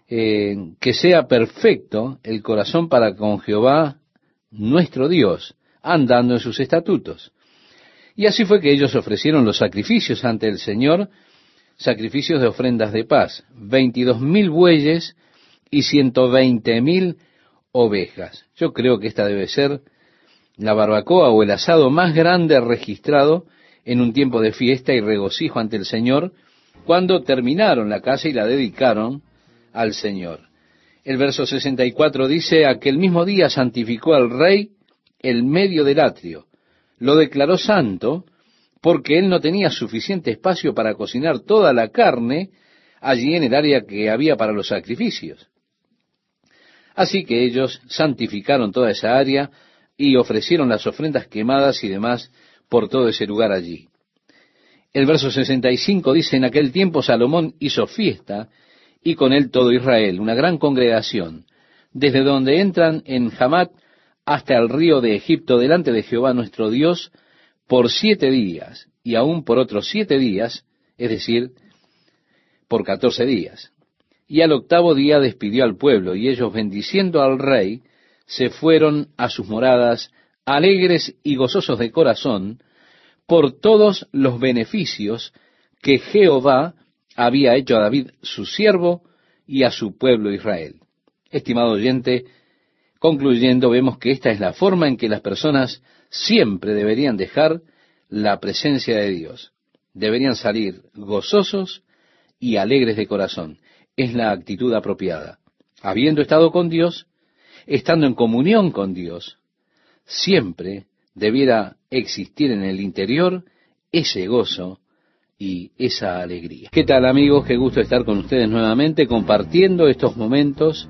eh, que sea perfecto el corazón para con Jehová nuestro Dios, andando en sus estatutos. Y así fue que ellos ofrecieron los sacrificios ante el Señor, sacrificios de ofrendas de paz, veintidós mil bueyes y ciento veinte mil ovejas. Yo creo que esta debe ser la barbacoa o el asado más grande registrado en un tiempo de fiesta y regocijo ante el Señor, cuando terminaron la casa y la dedicaron al Señor. El verso 64 dice, aquel mismo día santificó al rey el medio del atrio, lo declaró santo, porque él no tenía suficiente espacio para cocinar toda la carne allí en el área que había para los sacrificios. Así que ellos santificaron toda esa área y ofrecieron las ofrendas quemadas y demás por todo ese lugar allí. El verso 65 dice, en aquel tiempo Salomón hizo fiesta y con él todo Israel, una gran congregación, desde donde entran en Hamat hasta el río de Egipto delante de Jehová nuestro Dios por siete días y aún por otros siete días, es decir, por catorce días. Y al octavo día despidió al pueblo y ellos bendiciendo al rey se fueron a sus moradas alegres y gozosos de corazón por todos los beneficios que Jehová había hecho a David su siervo y a su pueblo Israel. Estimado oyente, concluyendo, vemos que esta es la forma en que las personas siempre deberían dejar la presencia de Dios. Deberían salir gozosos y alegres de corazón. Es la actitud apropiada. Habiendo estado con Dios, estando en comunión con Dios, siempre debiera existir en el interior ese gozo y esa alegría. ¿Qué tal amigos? Qué gusto estar con ustedes nuevamente compartiendo estos momentos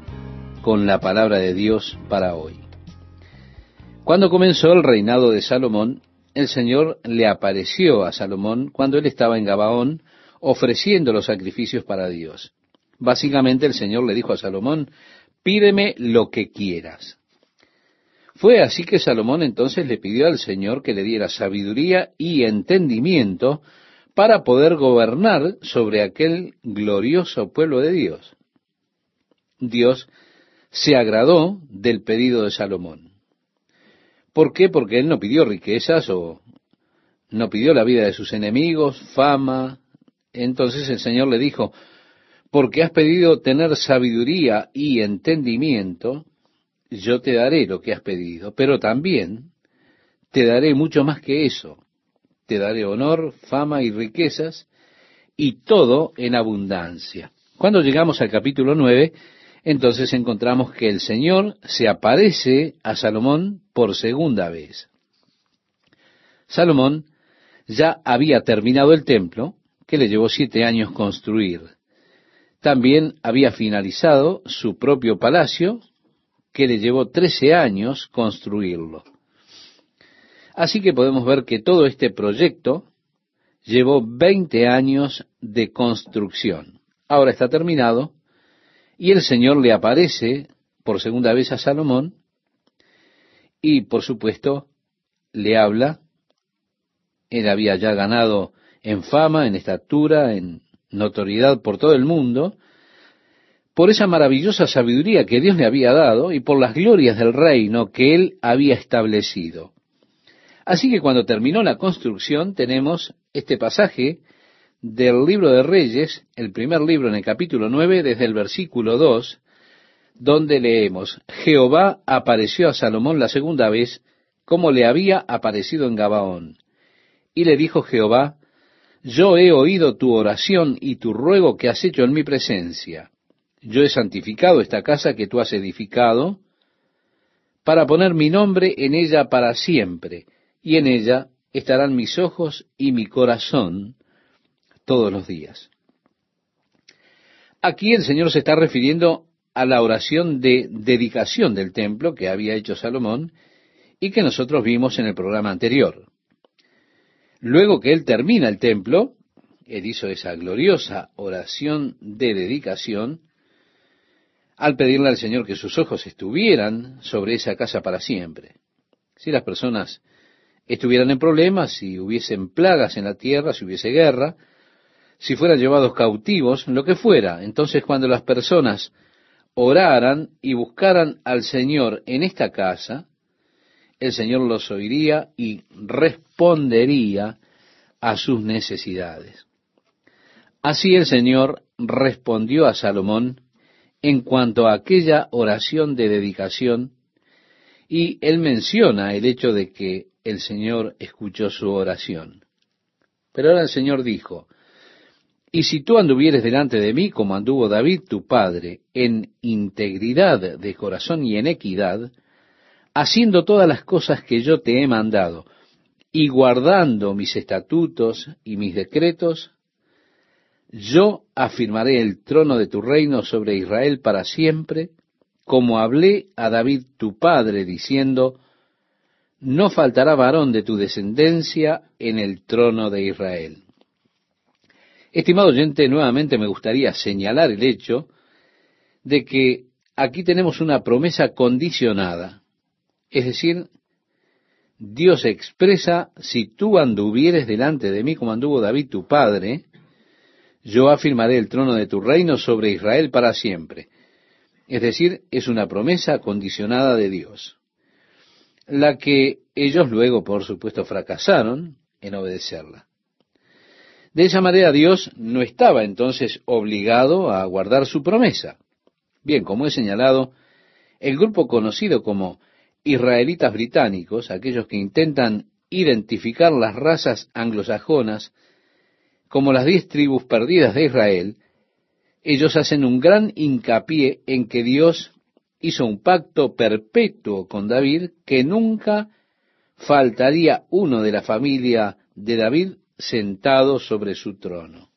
con la palabra de Dios para hoy. Cuando comenzó el reinado de Salomón, el Señor le apareció a Salomón cuando él estaba en Gabaón ofreciendo los sacrificios para Dios. Básicamente el Señor le dijo a Salomón, pídeme lo que quieras. Fue así que Salomón entonces le pidió al Señor que le diera sabiduría y entendimiento para poder gobernar sobre aquel glorioso pueblo de Dios. Dios se agradó del pedido de Salomón. ¿Por qué? Porque él no pidió riquezas o no pidió la vida de sus enemigos, fama. Entonces el Señor le dijo, porque has pedido tener sabiduría y entendimiento, yo te daré lo que has pedido, pero también te daré mucho más que eso te daré honor, fama y riquezas, y todo en abundancia. Cuando llegamos al capítulo 9, entonces encontramos que el Señor se aparece a Salomón por segunda vez. Salomón ya había terminado el templo, que le llevó siete años construir. También había finalizado su propio palacio, que le llevó trece años construirlo. Así que podemos ver que todo este proyecto llevó 20 años de construcción. Ahora está terminado y el Señor le aparece por segunda vez a Salomón y por supuesto le habla. Él había ya ganado en fama, en estatura, en notoriedad por todo el mundo, por esa maravillosa sabiduría que Dios le había dado y por las glorias del reino que él había establecido. Así que cuando terminó la construcción tenemos este pasaje del libro de Reyes, el primer libro en el capítulo 9, desde el versículo 2, donde leemos, Jehová apareció a Salomón la segunda vez, como le había aparecido en Gabaón. Y le dijo Jehová, Yo he oído tu oración y tu ruego que has hecho en mi presencia. Yo he santificado esta casa que tú has edificado, para poner mi nombre en ella para siempre y en ella estarán mis ojos y mi corazón todos los días. Aquí el Señor se está refiriendo a la oración de dedicación del templo que había hecho Salomón y que nosotros vimos en el programa anterior. Luego que él termina el templo, él hizo esa gloriosa oración de dedicación al pedirle al Señor que sus ojos estuvieran sobre esa casa para siempre. Si las personas estuvieran en problemas, si hubiesen plagas en la tierra, si hubiese guerra, si fueran llevados cautivos, lo que fuera, entonces cuando las personas oraran y buscaran al Señor en esta casa, el Señor los oiría y respondería a sus necesidades. Así el Señor respondió a Salomón en cuanto a aquella oración de dedicación y él menciona el hecho de que el Señor escuchó su oración. Pero ahora el Señor dijo, y si tú anduvieres delante de mí como anduvo David tu padre, en integridad de corazón y en equidad, haciendo todas las cosas que yo te he mandado, y guardando mis estatutos y mis decretos, yo afirmaré el trono de tu reino sobre Israel para siempre, como hablé a David tu padre, diciendo, no faltará varón de tu descendencia en el trono de Israel. Estimado oyente, nuevamente me gustaría señalar el hecho de que aquí tenemos una promesa condicionada. Es decir, Dios expresa, si tú anduvieres delante de mí como anduvo David tu padre, yo afirmaré el trono de tu reino sobre Israel para siempre. Es decir, es una promesa condicionada de Dios, la que ellos luego, por supuesto, fracasaron en obedecerla. De esa manera Dios no estaba entonces obligado a guardar su promesa. Bien, como he señalado, el grupo conocido como israelitas británicos, aquellos que intentan identificar las razas anglosajonas como las diez tribus perdidas de Israel, ellos hacen un gran hincapié en que Dios hizo un pacto perpetuo con David que nunca faltaría uno de la familia de David sentado sobre su trono.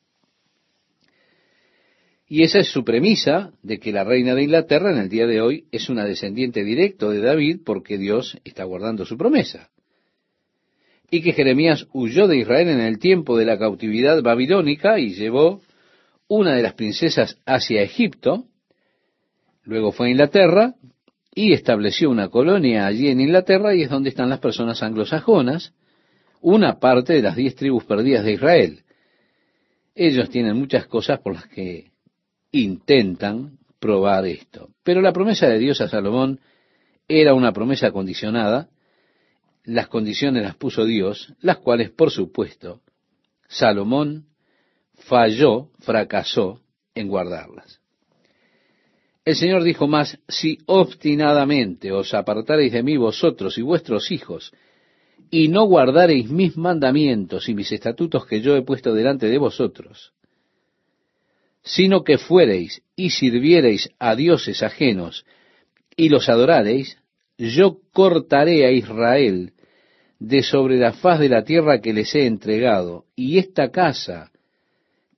Y esa es su premisa de que la reina de Inglaterra en el día de hoy es una descendiente directo de David porque Dios está guardando su promesa y que Jeremías huyó de Israel en el tiempo de la cautividad babilónica y llevó una de las princesas hacia Egipto, luego fue a Inglaterra y estableció una colonia allí en Inglaterra y es donde están las personas anglosajonas, una parte de las diez tribus perdidas de Israel. Ellos tienen muchas cosas por las que intentan probar esto. Pero la promesa de Dios a Salomón era una promesa condicionada las condiciones las puso Dios, las cuales, por supuesto, Salomón falló, fracasó en guardarlas. El Señor dijo más, si obstinadamente os apartareis de mí vosotros y vuestros hijos, y no guardareis mis mandamientos y mis estatutos que yo he puesto delante de vosotros, sino que fuereis y sirviereis a dioses ajenos y los adorareis, yo cortaré a Israel de sobre la faz de la tierra que les he entregado, y esta casa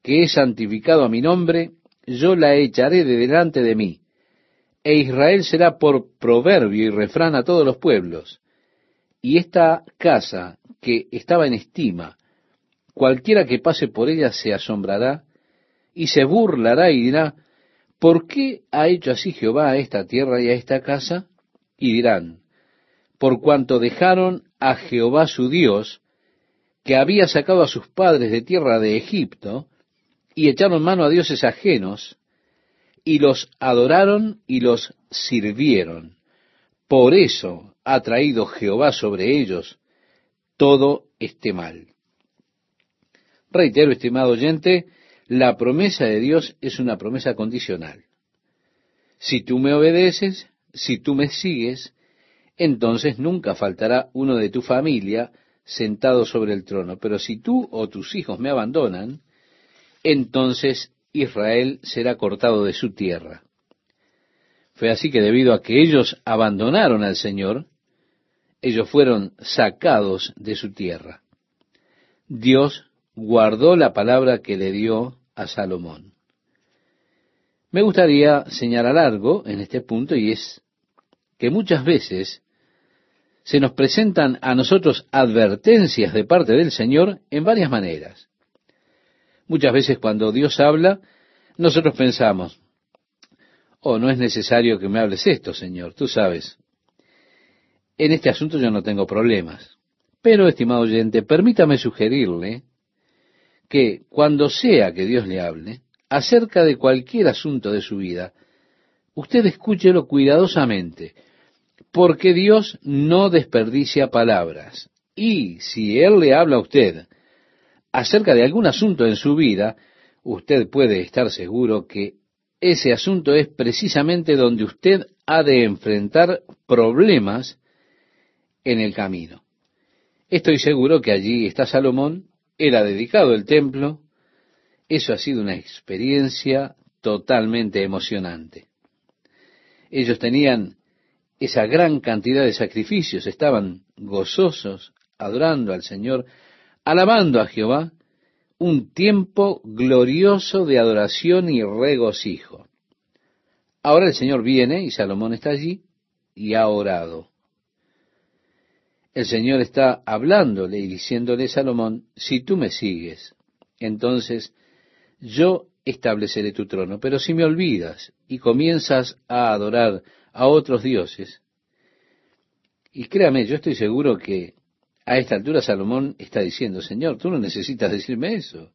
que he santificado a mi nombre, yo la echaré de delante de mí, e Israel será por proverbio y refrán a todos los pueblos. Y esta casa que estaba en estima, cualquiera que pase por ella se asombrará y se burlará y dirá, ¿por qué ha hecho así Jehová a esta tierra y a esta casa? Y dirán, por cuanto dejaron a Jehová su Dios, que había sacado a sus padres de tierra de Egipto, y echaron mano a dioses ajenos, y los adoraron y los sirvieron. Por eso ha traído Jehová sobre ellos todo este mal. Reitero, estimado oyente, la promesa de Dios es una promesa condicional. Si tú me obedeces, si tú me sigues, entonces nunca faltará uno de tu familia sentado sobre el trono. Pero si tú o tus hijos me abandonan, entonces Israel será cortado de su tierra. Fue así que debido a que ellos abandonaron al Señor, ellos fueron sacados de su tierra. Dios guardó la palabra que le dio a Salomón. Me gustaría señalar algo en este punto y es que muchas veces se nos presentan a nosotros advertencias de parte del Señor en varias maneras. Muchas veces cuando Dios habla, nosotros pensamos, oh, no es necesario que me hables esto, Señor, tú sabes. En este asunto yo no tengo problemas. Pero, estimado oyente, permítame sugerirle que cuando sea que Dios le hable, acerca de cualquier asunto de su vida, usted escúchelo cuidadosamente, porque Dios no desperdicia palabras. Y si Él le habla a usted acerca de algún asunto en su vida, usted puede estar seguro que ese asunto es precisamente donde usted ha de enfrentar problemas en el camino. Estoy seguro que allí está Salomón, ha dedicado el templo, eso ha sido una experiencia totalmente emocionante. Ellos tenían esa gran cantidad de sacrificios, estaban gozosos, adorando al Señor, alabando a Jehová, un tiempo glorioso de adoración y regocijo. Ahora el Señor viene y Salomón está allí y ha orado. El Señor está hablándole y diciéndole Salomón, si tú me sigues, entonces yo estableceré tu trono, pero si me olvidas y comienzas a adorar a otros dioses. Y créame, yo estoy seguro que a esta altura Salomón está diciendo, Señor, tú no necesitas decirme eso.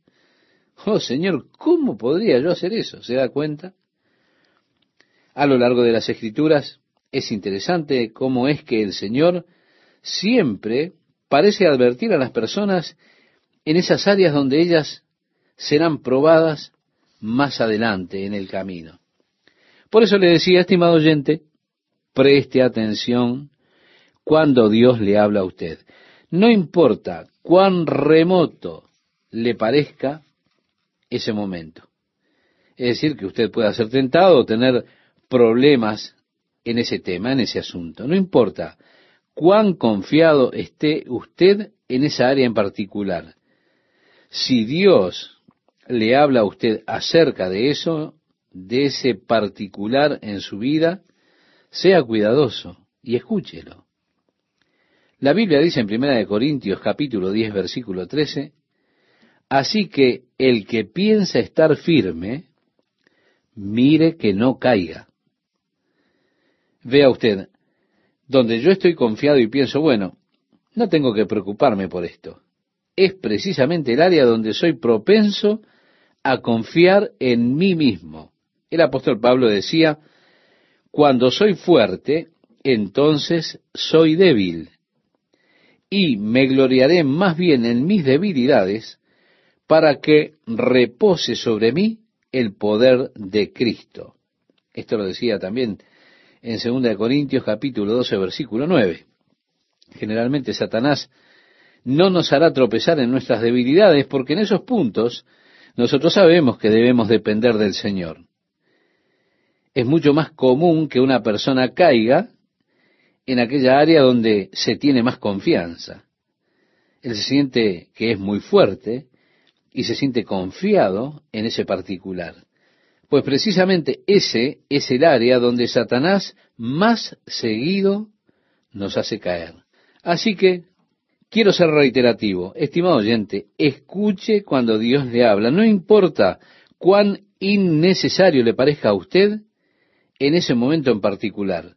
Oh Señor, ¿cómo podría yo hacer eso? ¿Se da cuenta? A lo largo de las escrituras es interesante cómo es que el Señor siempre parece advertir a las personas en esas áreas donde ellas serán probadas más adelante en el camino. Por eso le decía, estimado oyente, preste atención cuando Dios le habla a usted. No importa cuán remoto le parezca ese momento. Es decir, que usted pueda ser tentado o tener problemas en ese tema, en ese asunto. No importa cuán confiado esté usted en esa área en particular. Si Dios le habla a usted acerca de eso, de ese particular en su vida, sea cuidadoso y escúchelo. La Biblia dice en 1 Corintios capítulo 10 versículo 13, así que el que piensa estar firme, mire que no caiga. Vea usted, donde yo estoy confiado y pienso, bueno, no tengo que preocuparme por esto. Es precisamente el área donde soy propenso a confiar en mí mismo. El apóstol Pablo decía, cuando soy fuerte, entonces soy débil. Y me gloriaré más bien en mis debilidades para que repose sobre mí el poder de Cristo. Esto lo decía también en 2 Corintios capítulo 12 versículo 9. Generalmente Satanás no nos hará tropezar en nuestras debilidades porque en esos puntos nosotros sabemos que debemos depender del Señor es mucho más común que una persona caiga en aquella área donde se tiene más confianza. Él se siente que es muy fuerte y se siente confiado en ese particular. Pues precisamente ese es el área donde Satanás más seguido nos hace caer. Así que quiero ser reiterativo. Estimado oyente, escuche cuando Dios le habla. No importa cuán innecesario le parezca a usted, en ese momento en particular.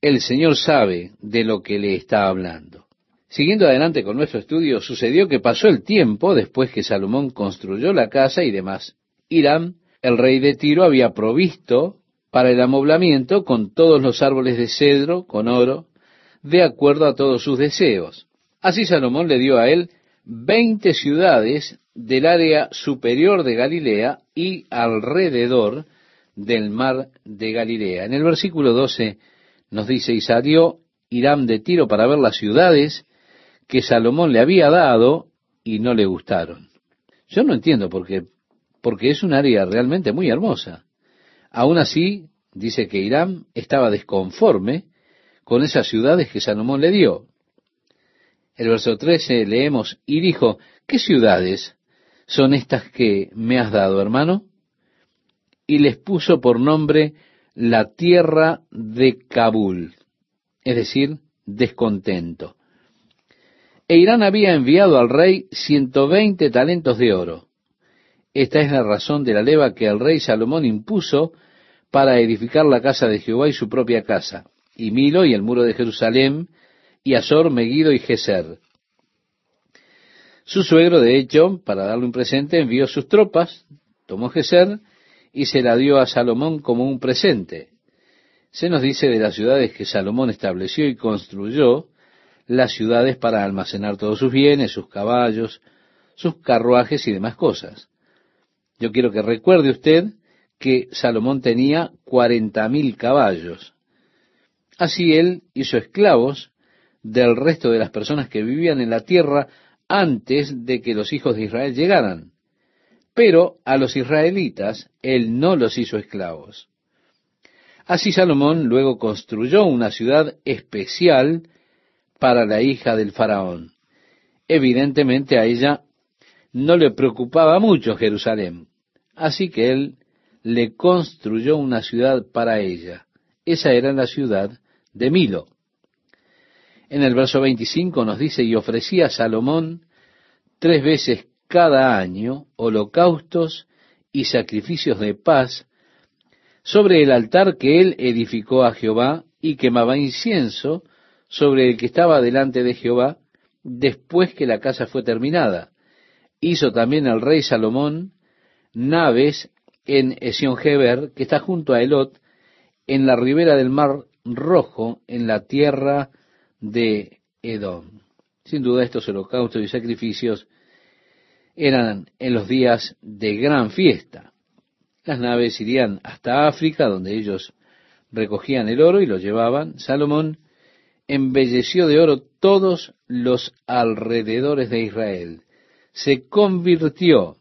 El Señor sabe de lo que le está hablando. Siguiendo adelante con nuestro estudio, sucedió que pasó el tiempo después que Salomón construyó la casa y demás. Irán, el rey de Tiro, había provisto para el amoblamiento con todos los árboles de cedro, con oro, de acuerdo a todos sus deseos. Así Salomón le dio a él veinte ciudades del área superior de Galilea y alrededor del mar de Galilea. En el versículo 12 nos dice, y salió Irán de Tiro para ver las ciudades que Salomón le había dado y no le gustaron. Yo no entiendo por qué, porque es un área realmente muy hermosa. Aún así, dice que Irán estaba desconforme con esas ciudades que Salomón le dio. El verso 13 leemos, y dijo, ¿qué ciudades son estas que me has dado, hermano? y les puso por nombre la tierra de Kabul, es decir, descontento. E Irán había enviado al rey ciento veinte talentos de oro. Esta es la razón de la leva que el rey Salomón impuso para edificar la casa de Jehová y su propia casa, y Milo y el muro de Jerusalén, y Azor, Megido y Geser. Su suegro, de hecho, para darle un presente, envió sus tropas, tomó Geser y se la dio a Salomón como un presente. Se nos dice de las ciudades que Salomón estableció y construyó, las ciudades para almacenar todos sus bienes, sus caballos, sus carruajes y demás cosas. Yo quiero que recuerde usted que Salomón tenía cuarenta mil caballos. Así él hizo esclavos del resto de las personas que vivían en la tierra antes de que los hijos de Israel llegaran. Pero a los israelitas él no los hizo esclavos. Así Salomón luego construyó una ciudad especial para la hija del faraón. Evidentemente a ella no le preocupaba mucho Jerusalén, así que él le construyó una ciudad para ella. Esa era la ciudad de Milo. En el verso 25 nos dice, y ofrecía Salomón tres veces cada año holocaustos y sacrificios de paz sobre el altar que él edificó a Jehová y quemaba incienso sobre el que estaba delante de Jehová después que la casa fue terminada. Hizo también el rey Salomón naves en Esión-Geber, que está junto a Elot, en la ribera del mar Rojo, en la tierra de Edom. Sin duda estos holocaustos y sacrificios eran en los días de gran fiesta. Las naves irían hasta África, donde ellos recogían el oro y lo llevaban. Salomón embelleció de oro todos los alrededores de Israel. Se convirtió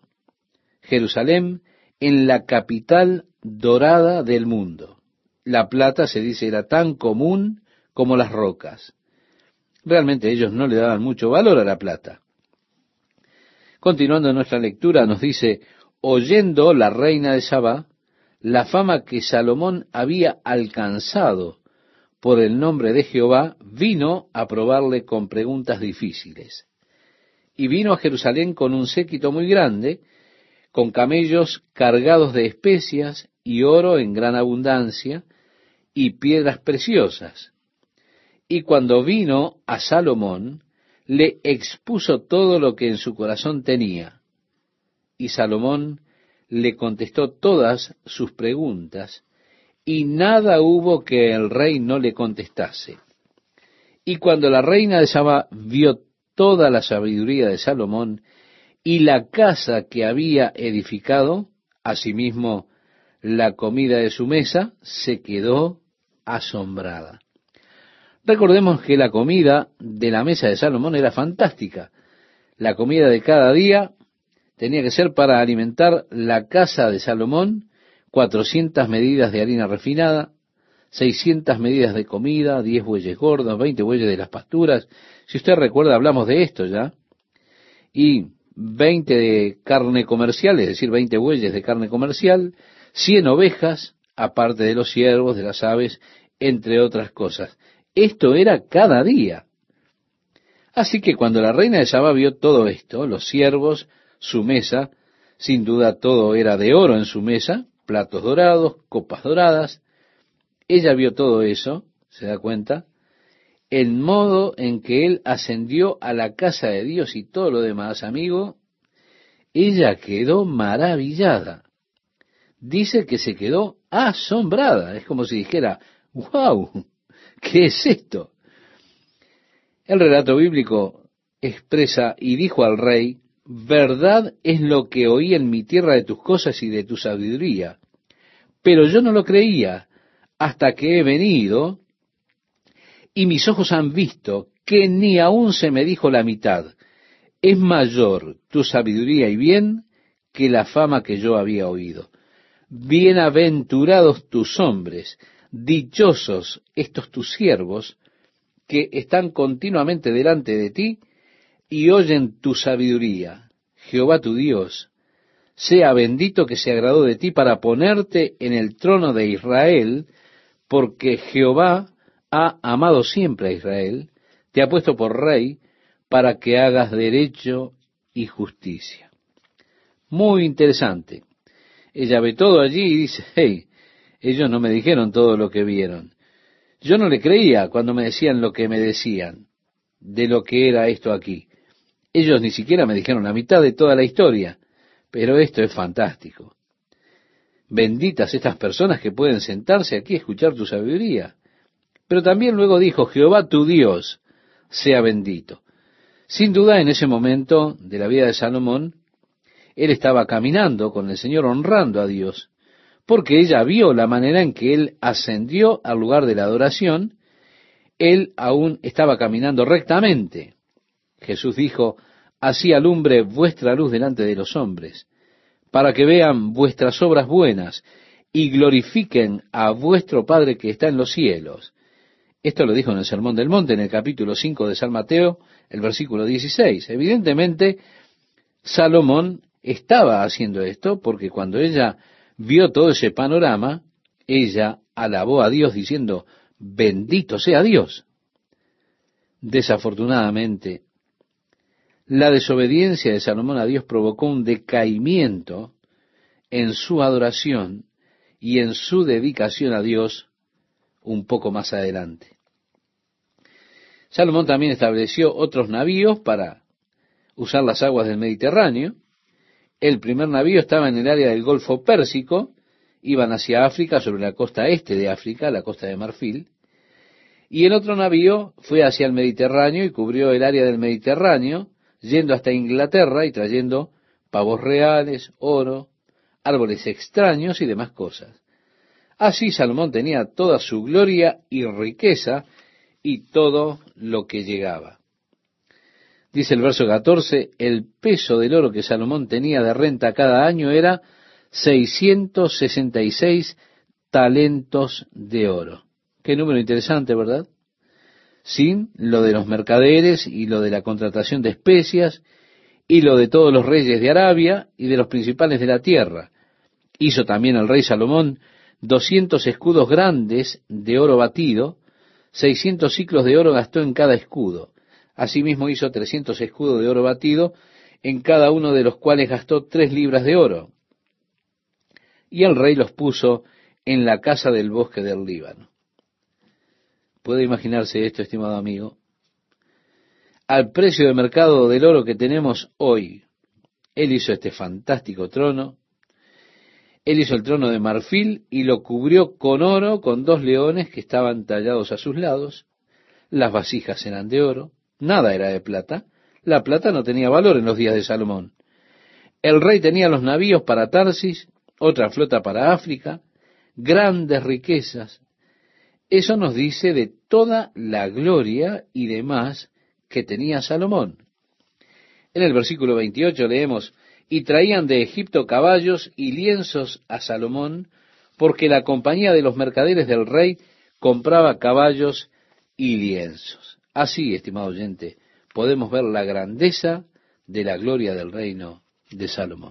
Jerusalén en la capital dorada del mundo. La plata, se dice, era tan común como las rocas. Realmente ellos no le daban mucho valor a la plata. Continuando nuestra lectura, nos dice, oyendo la reina de Sabá, la fama que Salomón había alcanzado por el nombre de Jehová, vino a probarle con preguntas difíciles. Y vino a Jerusalén con un séquito muy grande, con camellos cargados de especias y oro en gran abundancia y piedras preciosas. Y cuando vino a Salomón, le expuso todo lo que en su corazón tenía. Y Salomón le contestó todas sus preguntas, y nada hubo que el rey no le contestase. Y cuando la reina de Saba vio toda la sabiduría de Salomón y la casa que había edificado, asimismo la comida de su mesa, se quedó asombrada. Recordemos que la comida de la mesa de Salomón era fantástica. La comida de cada día tenía que ser para alimentar la casa de Salomón, cuatrocientas medidas de harina refinada, seiscientas medidas de comida, diez bueyes gordos, veinte bueyes de las pasturas. Si usted recuerda, hablamos de esto ya. Y 20 de carne comercial, es decir, 20 bueyes de carne comercial, 100 ovejas, aparte de los ciervos, de las aves, entre otras cosas. Esto era cada día. Así que cuando la reina de Saba vio todo esto, los siervos, su mesa, sin duda todo era de oro en su mesa, platos dorados, copas doradas, ella vio todo eso, se da cuenta, el modo en que él ascendió a la casa de Dios y todo lo demás, amigo, ella quedó maravillada. Dice que se quedó asombrada. Es como si dijera, wow, ¿qué es esto? El relato bíblico expresa y dijo al rey, verdad es lo que oí en mi tierra de tus cosas y de tu sabiduría, pero yo no lo creía hasta que he venido y mis ojos han visto que ni aún se me dijo la mitad. Es mayor tu sabiduría y bien que la fama que yo había oído. Bienaventurados tus hombres, dichosos estos tus siervos, que están continuamente delante de ti y oyen tu sabiduría. Jehová tu Dios sea bendito que se agradó de ti para ponerte en el trono de Israel, porque Jehová ha amado siempre a Israel, te ha puesto por rey para que hagas derecho y justicia. Muy interesante. Ella ve todo allí y dice, hey, ellos no me dijeron todo lo que vieron. Yo no le creía cuando me decían lo que me decían de lo que era esto aquí. Ellos ni siquiera me dijeron la mitad de toda la historia. Pero esto es fantástico. Benditas estas personas que pueden sentarse aquí a escuchar tu sabiduría. Pero también luego dijo, Jehová tu Dios sea bendito. Sin duda, en ese momento de la vida de Salomón, él estaba caminando con el Señor honrando a Dios, porque ella vio la manera en que él ascendió al lugar de la adoración, él aún estaba caminando rectamente. Jesús dijo, así alumbre vuestra luz delante de los hombres, para que vean vuestras obras buenas y glorifiquen a vuestro Padre que está en los cielos. Esto lo dijo en el Sermón del Monte, en el capítulo 5 de San Mateo, el versículo 16. Evidentemente, Salomón estaba haciendo esto porque cuando ella vio todo ese panorama, ella alabó a Dios diciendo, bendito sea Dios. Desafortunadamente, la desobediencia de Salomón a Dios provocó un decaimiento en su adoración y en su dedicación a Dios un poco más adelante. Salomón también estableció otros navíos para usar las aguas del Mediterráneo. El primer navío estaba en el área del Golfo Pérsico, iban hacia África, sobre la costa este de África, la costa de Marfil, y el otro navío fue hacia el Mediterráneo y cubrió el área del Mediterráneo, yendo hasta Inglaterra y trayendo pavos reales, oro, árboles extraños y demás cosas. Así Salomón tenía toda su gloria y riqueza y todo lo que llegaba. Dice el verso 14, el peso del oro que Salomón tenía de renta cada año era 666 talentos de oro. Qué número interesante, ¿verdad? sin lo de los mercaderes y lo de la contratación de especias y lo de todos los reyes de Arabia y de los principales de la tierra. Hizo también el rey Salomón doscientos escudos grandes de oro batido, seiscientos ciclos de oro gastó en cada escudo. Asimismo hizo trescientos escudos de oro batido, en cada uno de los cuales gastó tres libras de oro. Y el rey los puso en la casa del bosque del Líbano. ¿Puede imaginarse esto, estimado amigo? Al precio de mercado del oro que tenemos hoy, Él hizo este fantástico trono, Él hizo el trono de marfil y lo cubrió con oro, con dos leones que estaban tallados a sus lados, las vasijas eran de oro, nada era de plata, la plata no tenía valor en los días de Salomón. El rey tenía los navíos para Tarsis, otra flota para África, grandes riquezas, eso nos dice de toda la gloria y demás que tenía Salomón. En el versículo 28 leemos, y traían de Egipto caballos y lienzos a Salomón, porque la compañía de los mercaderes del rey compraba caballos y lienzos. Así, estimado oyente, podemos ver la grandeza de la gloria del reino de Salomón.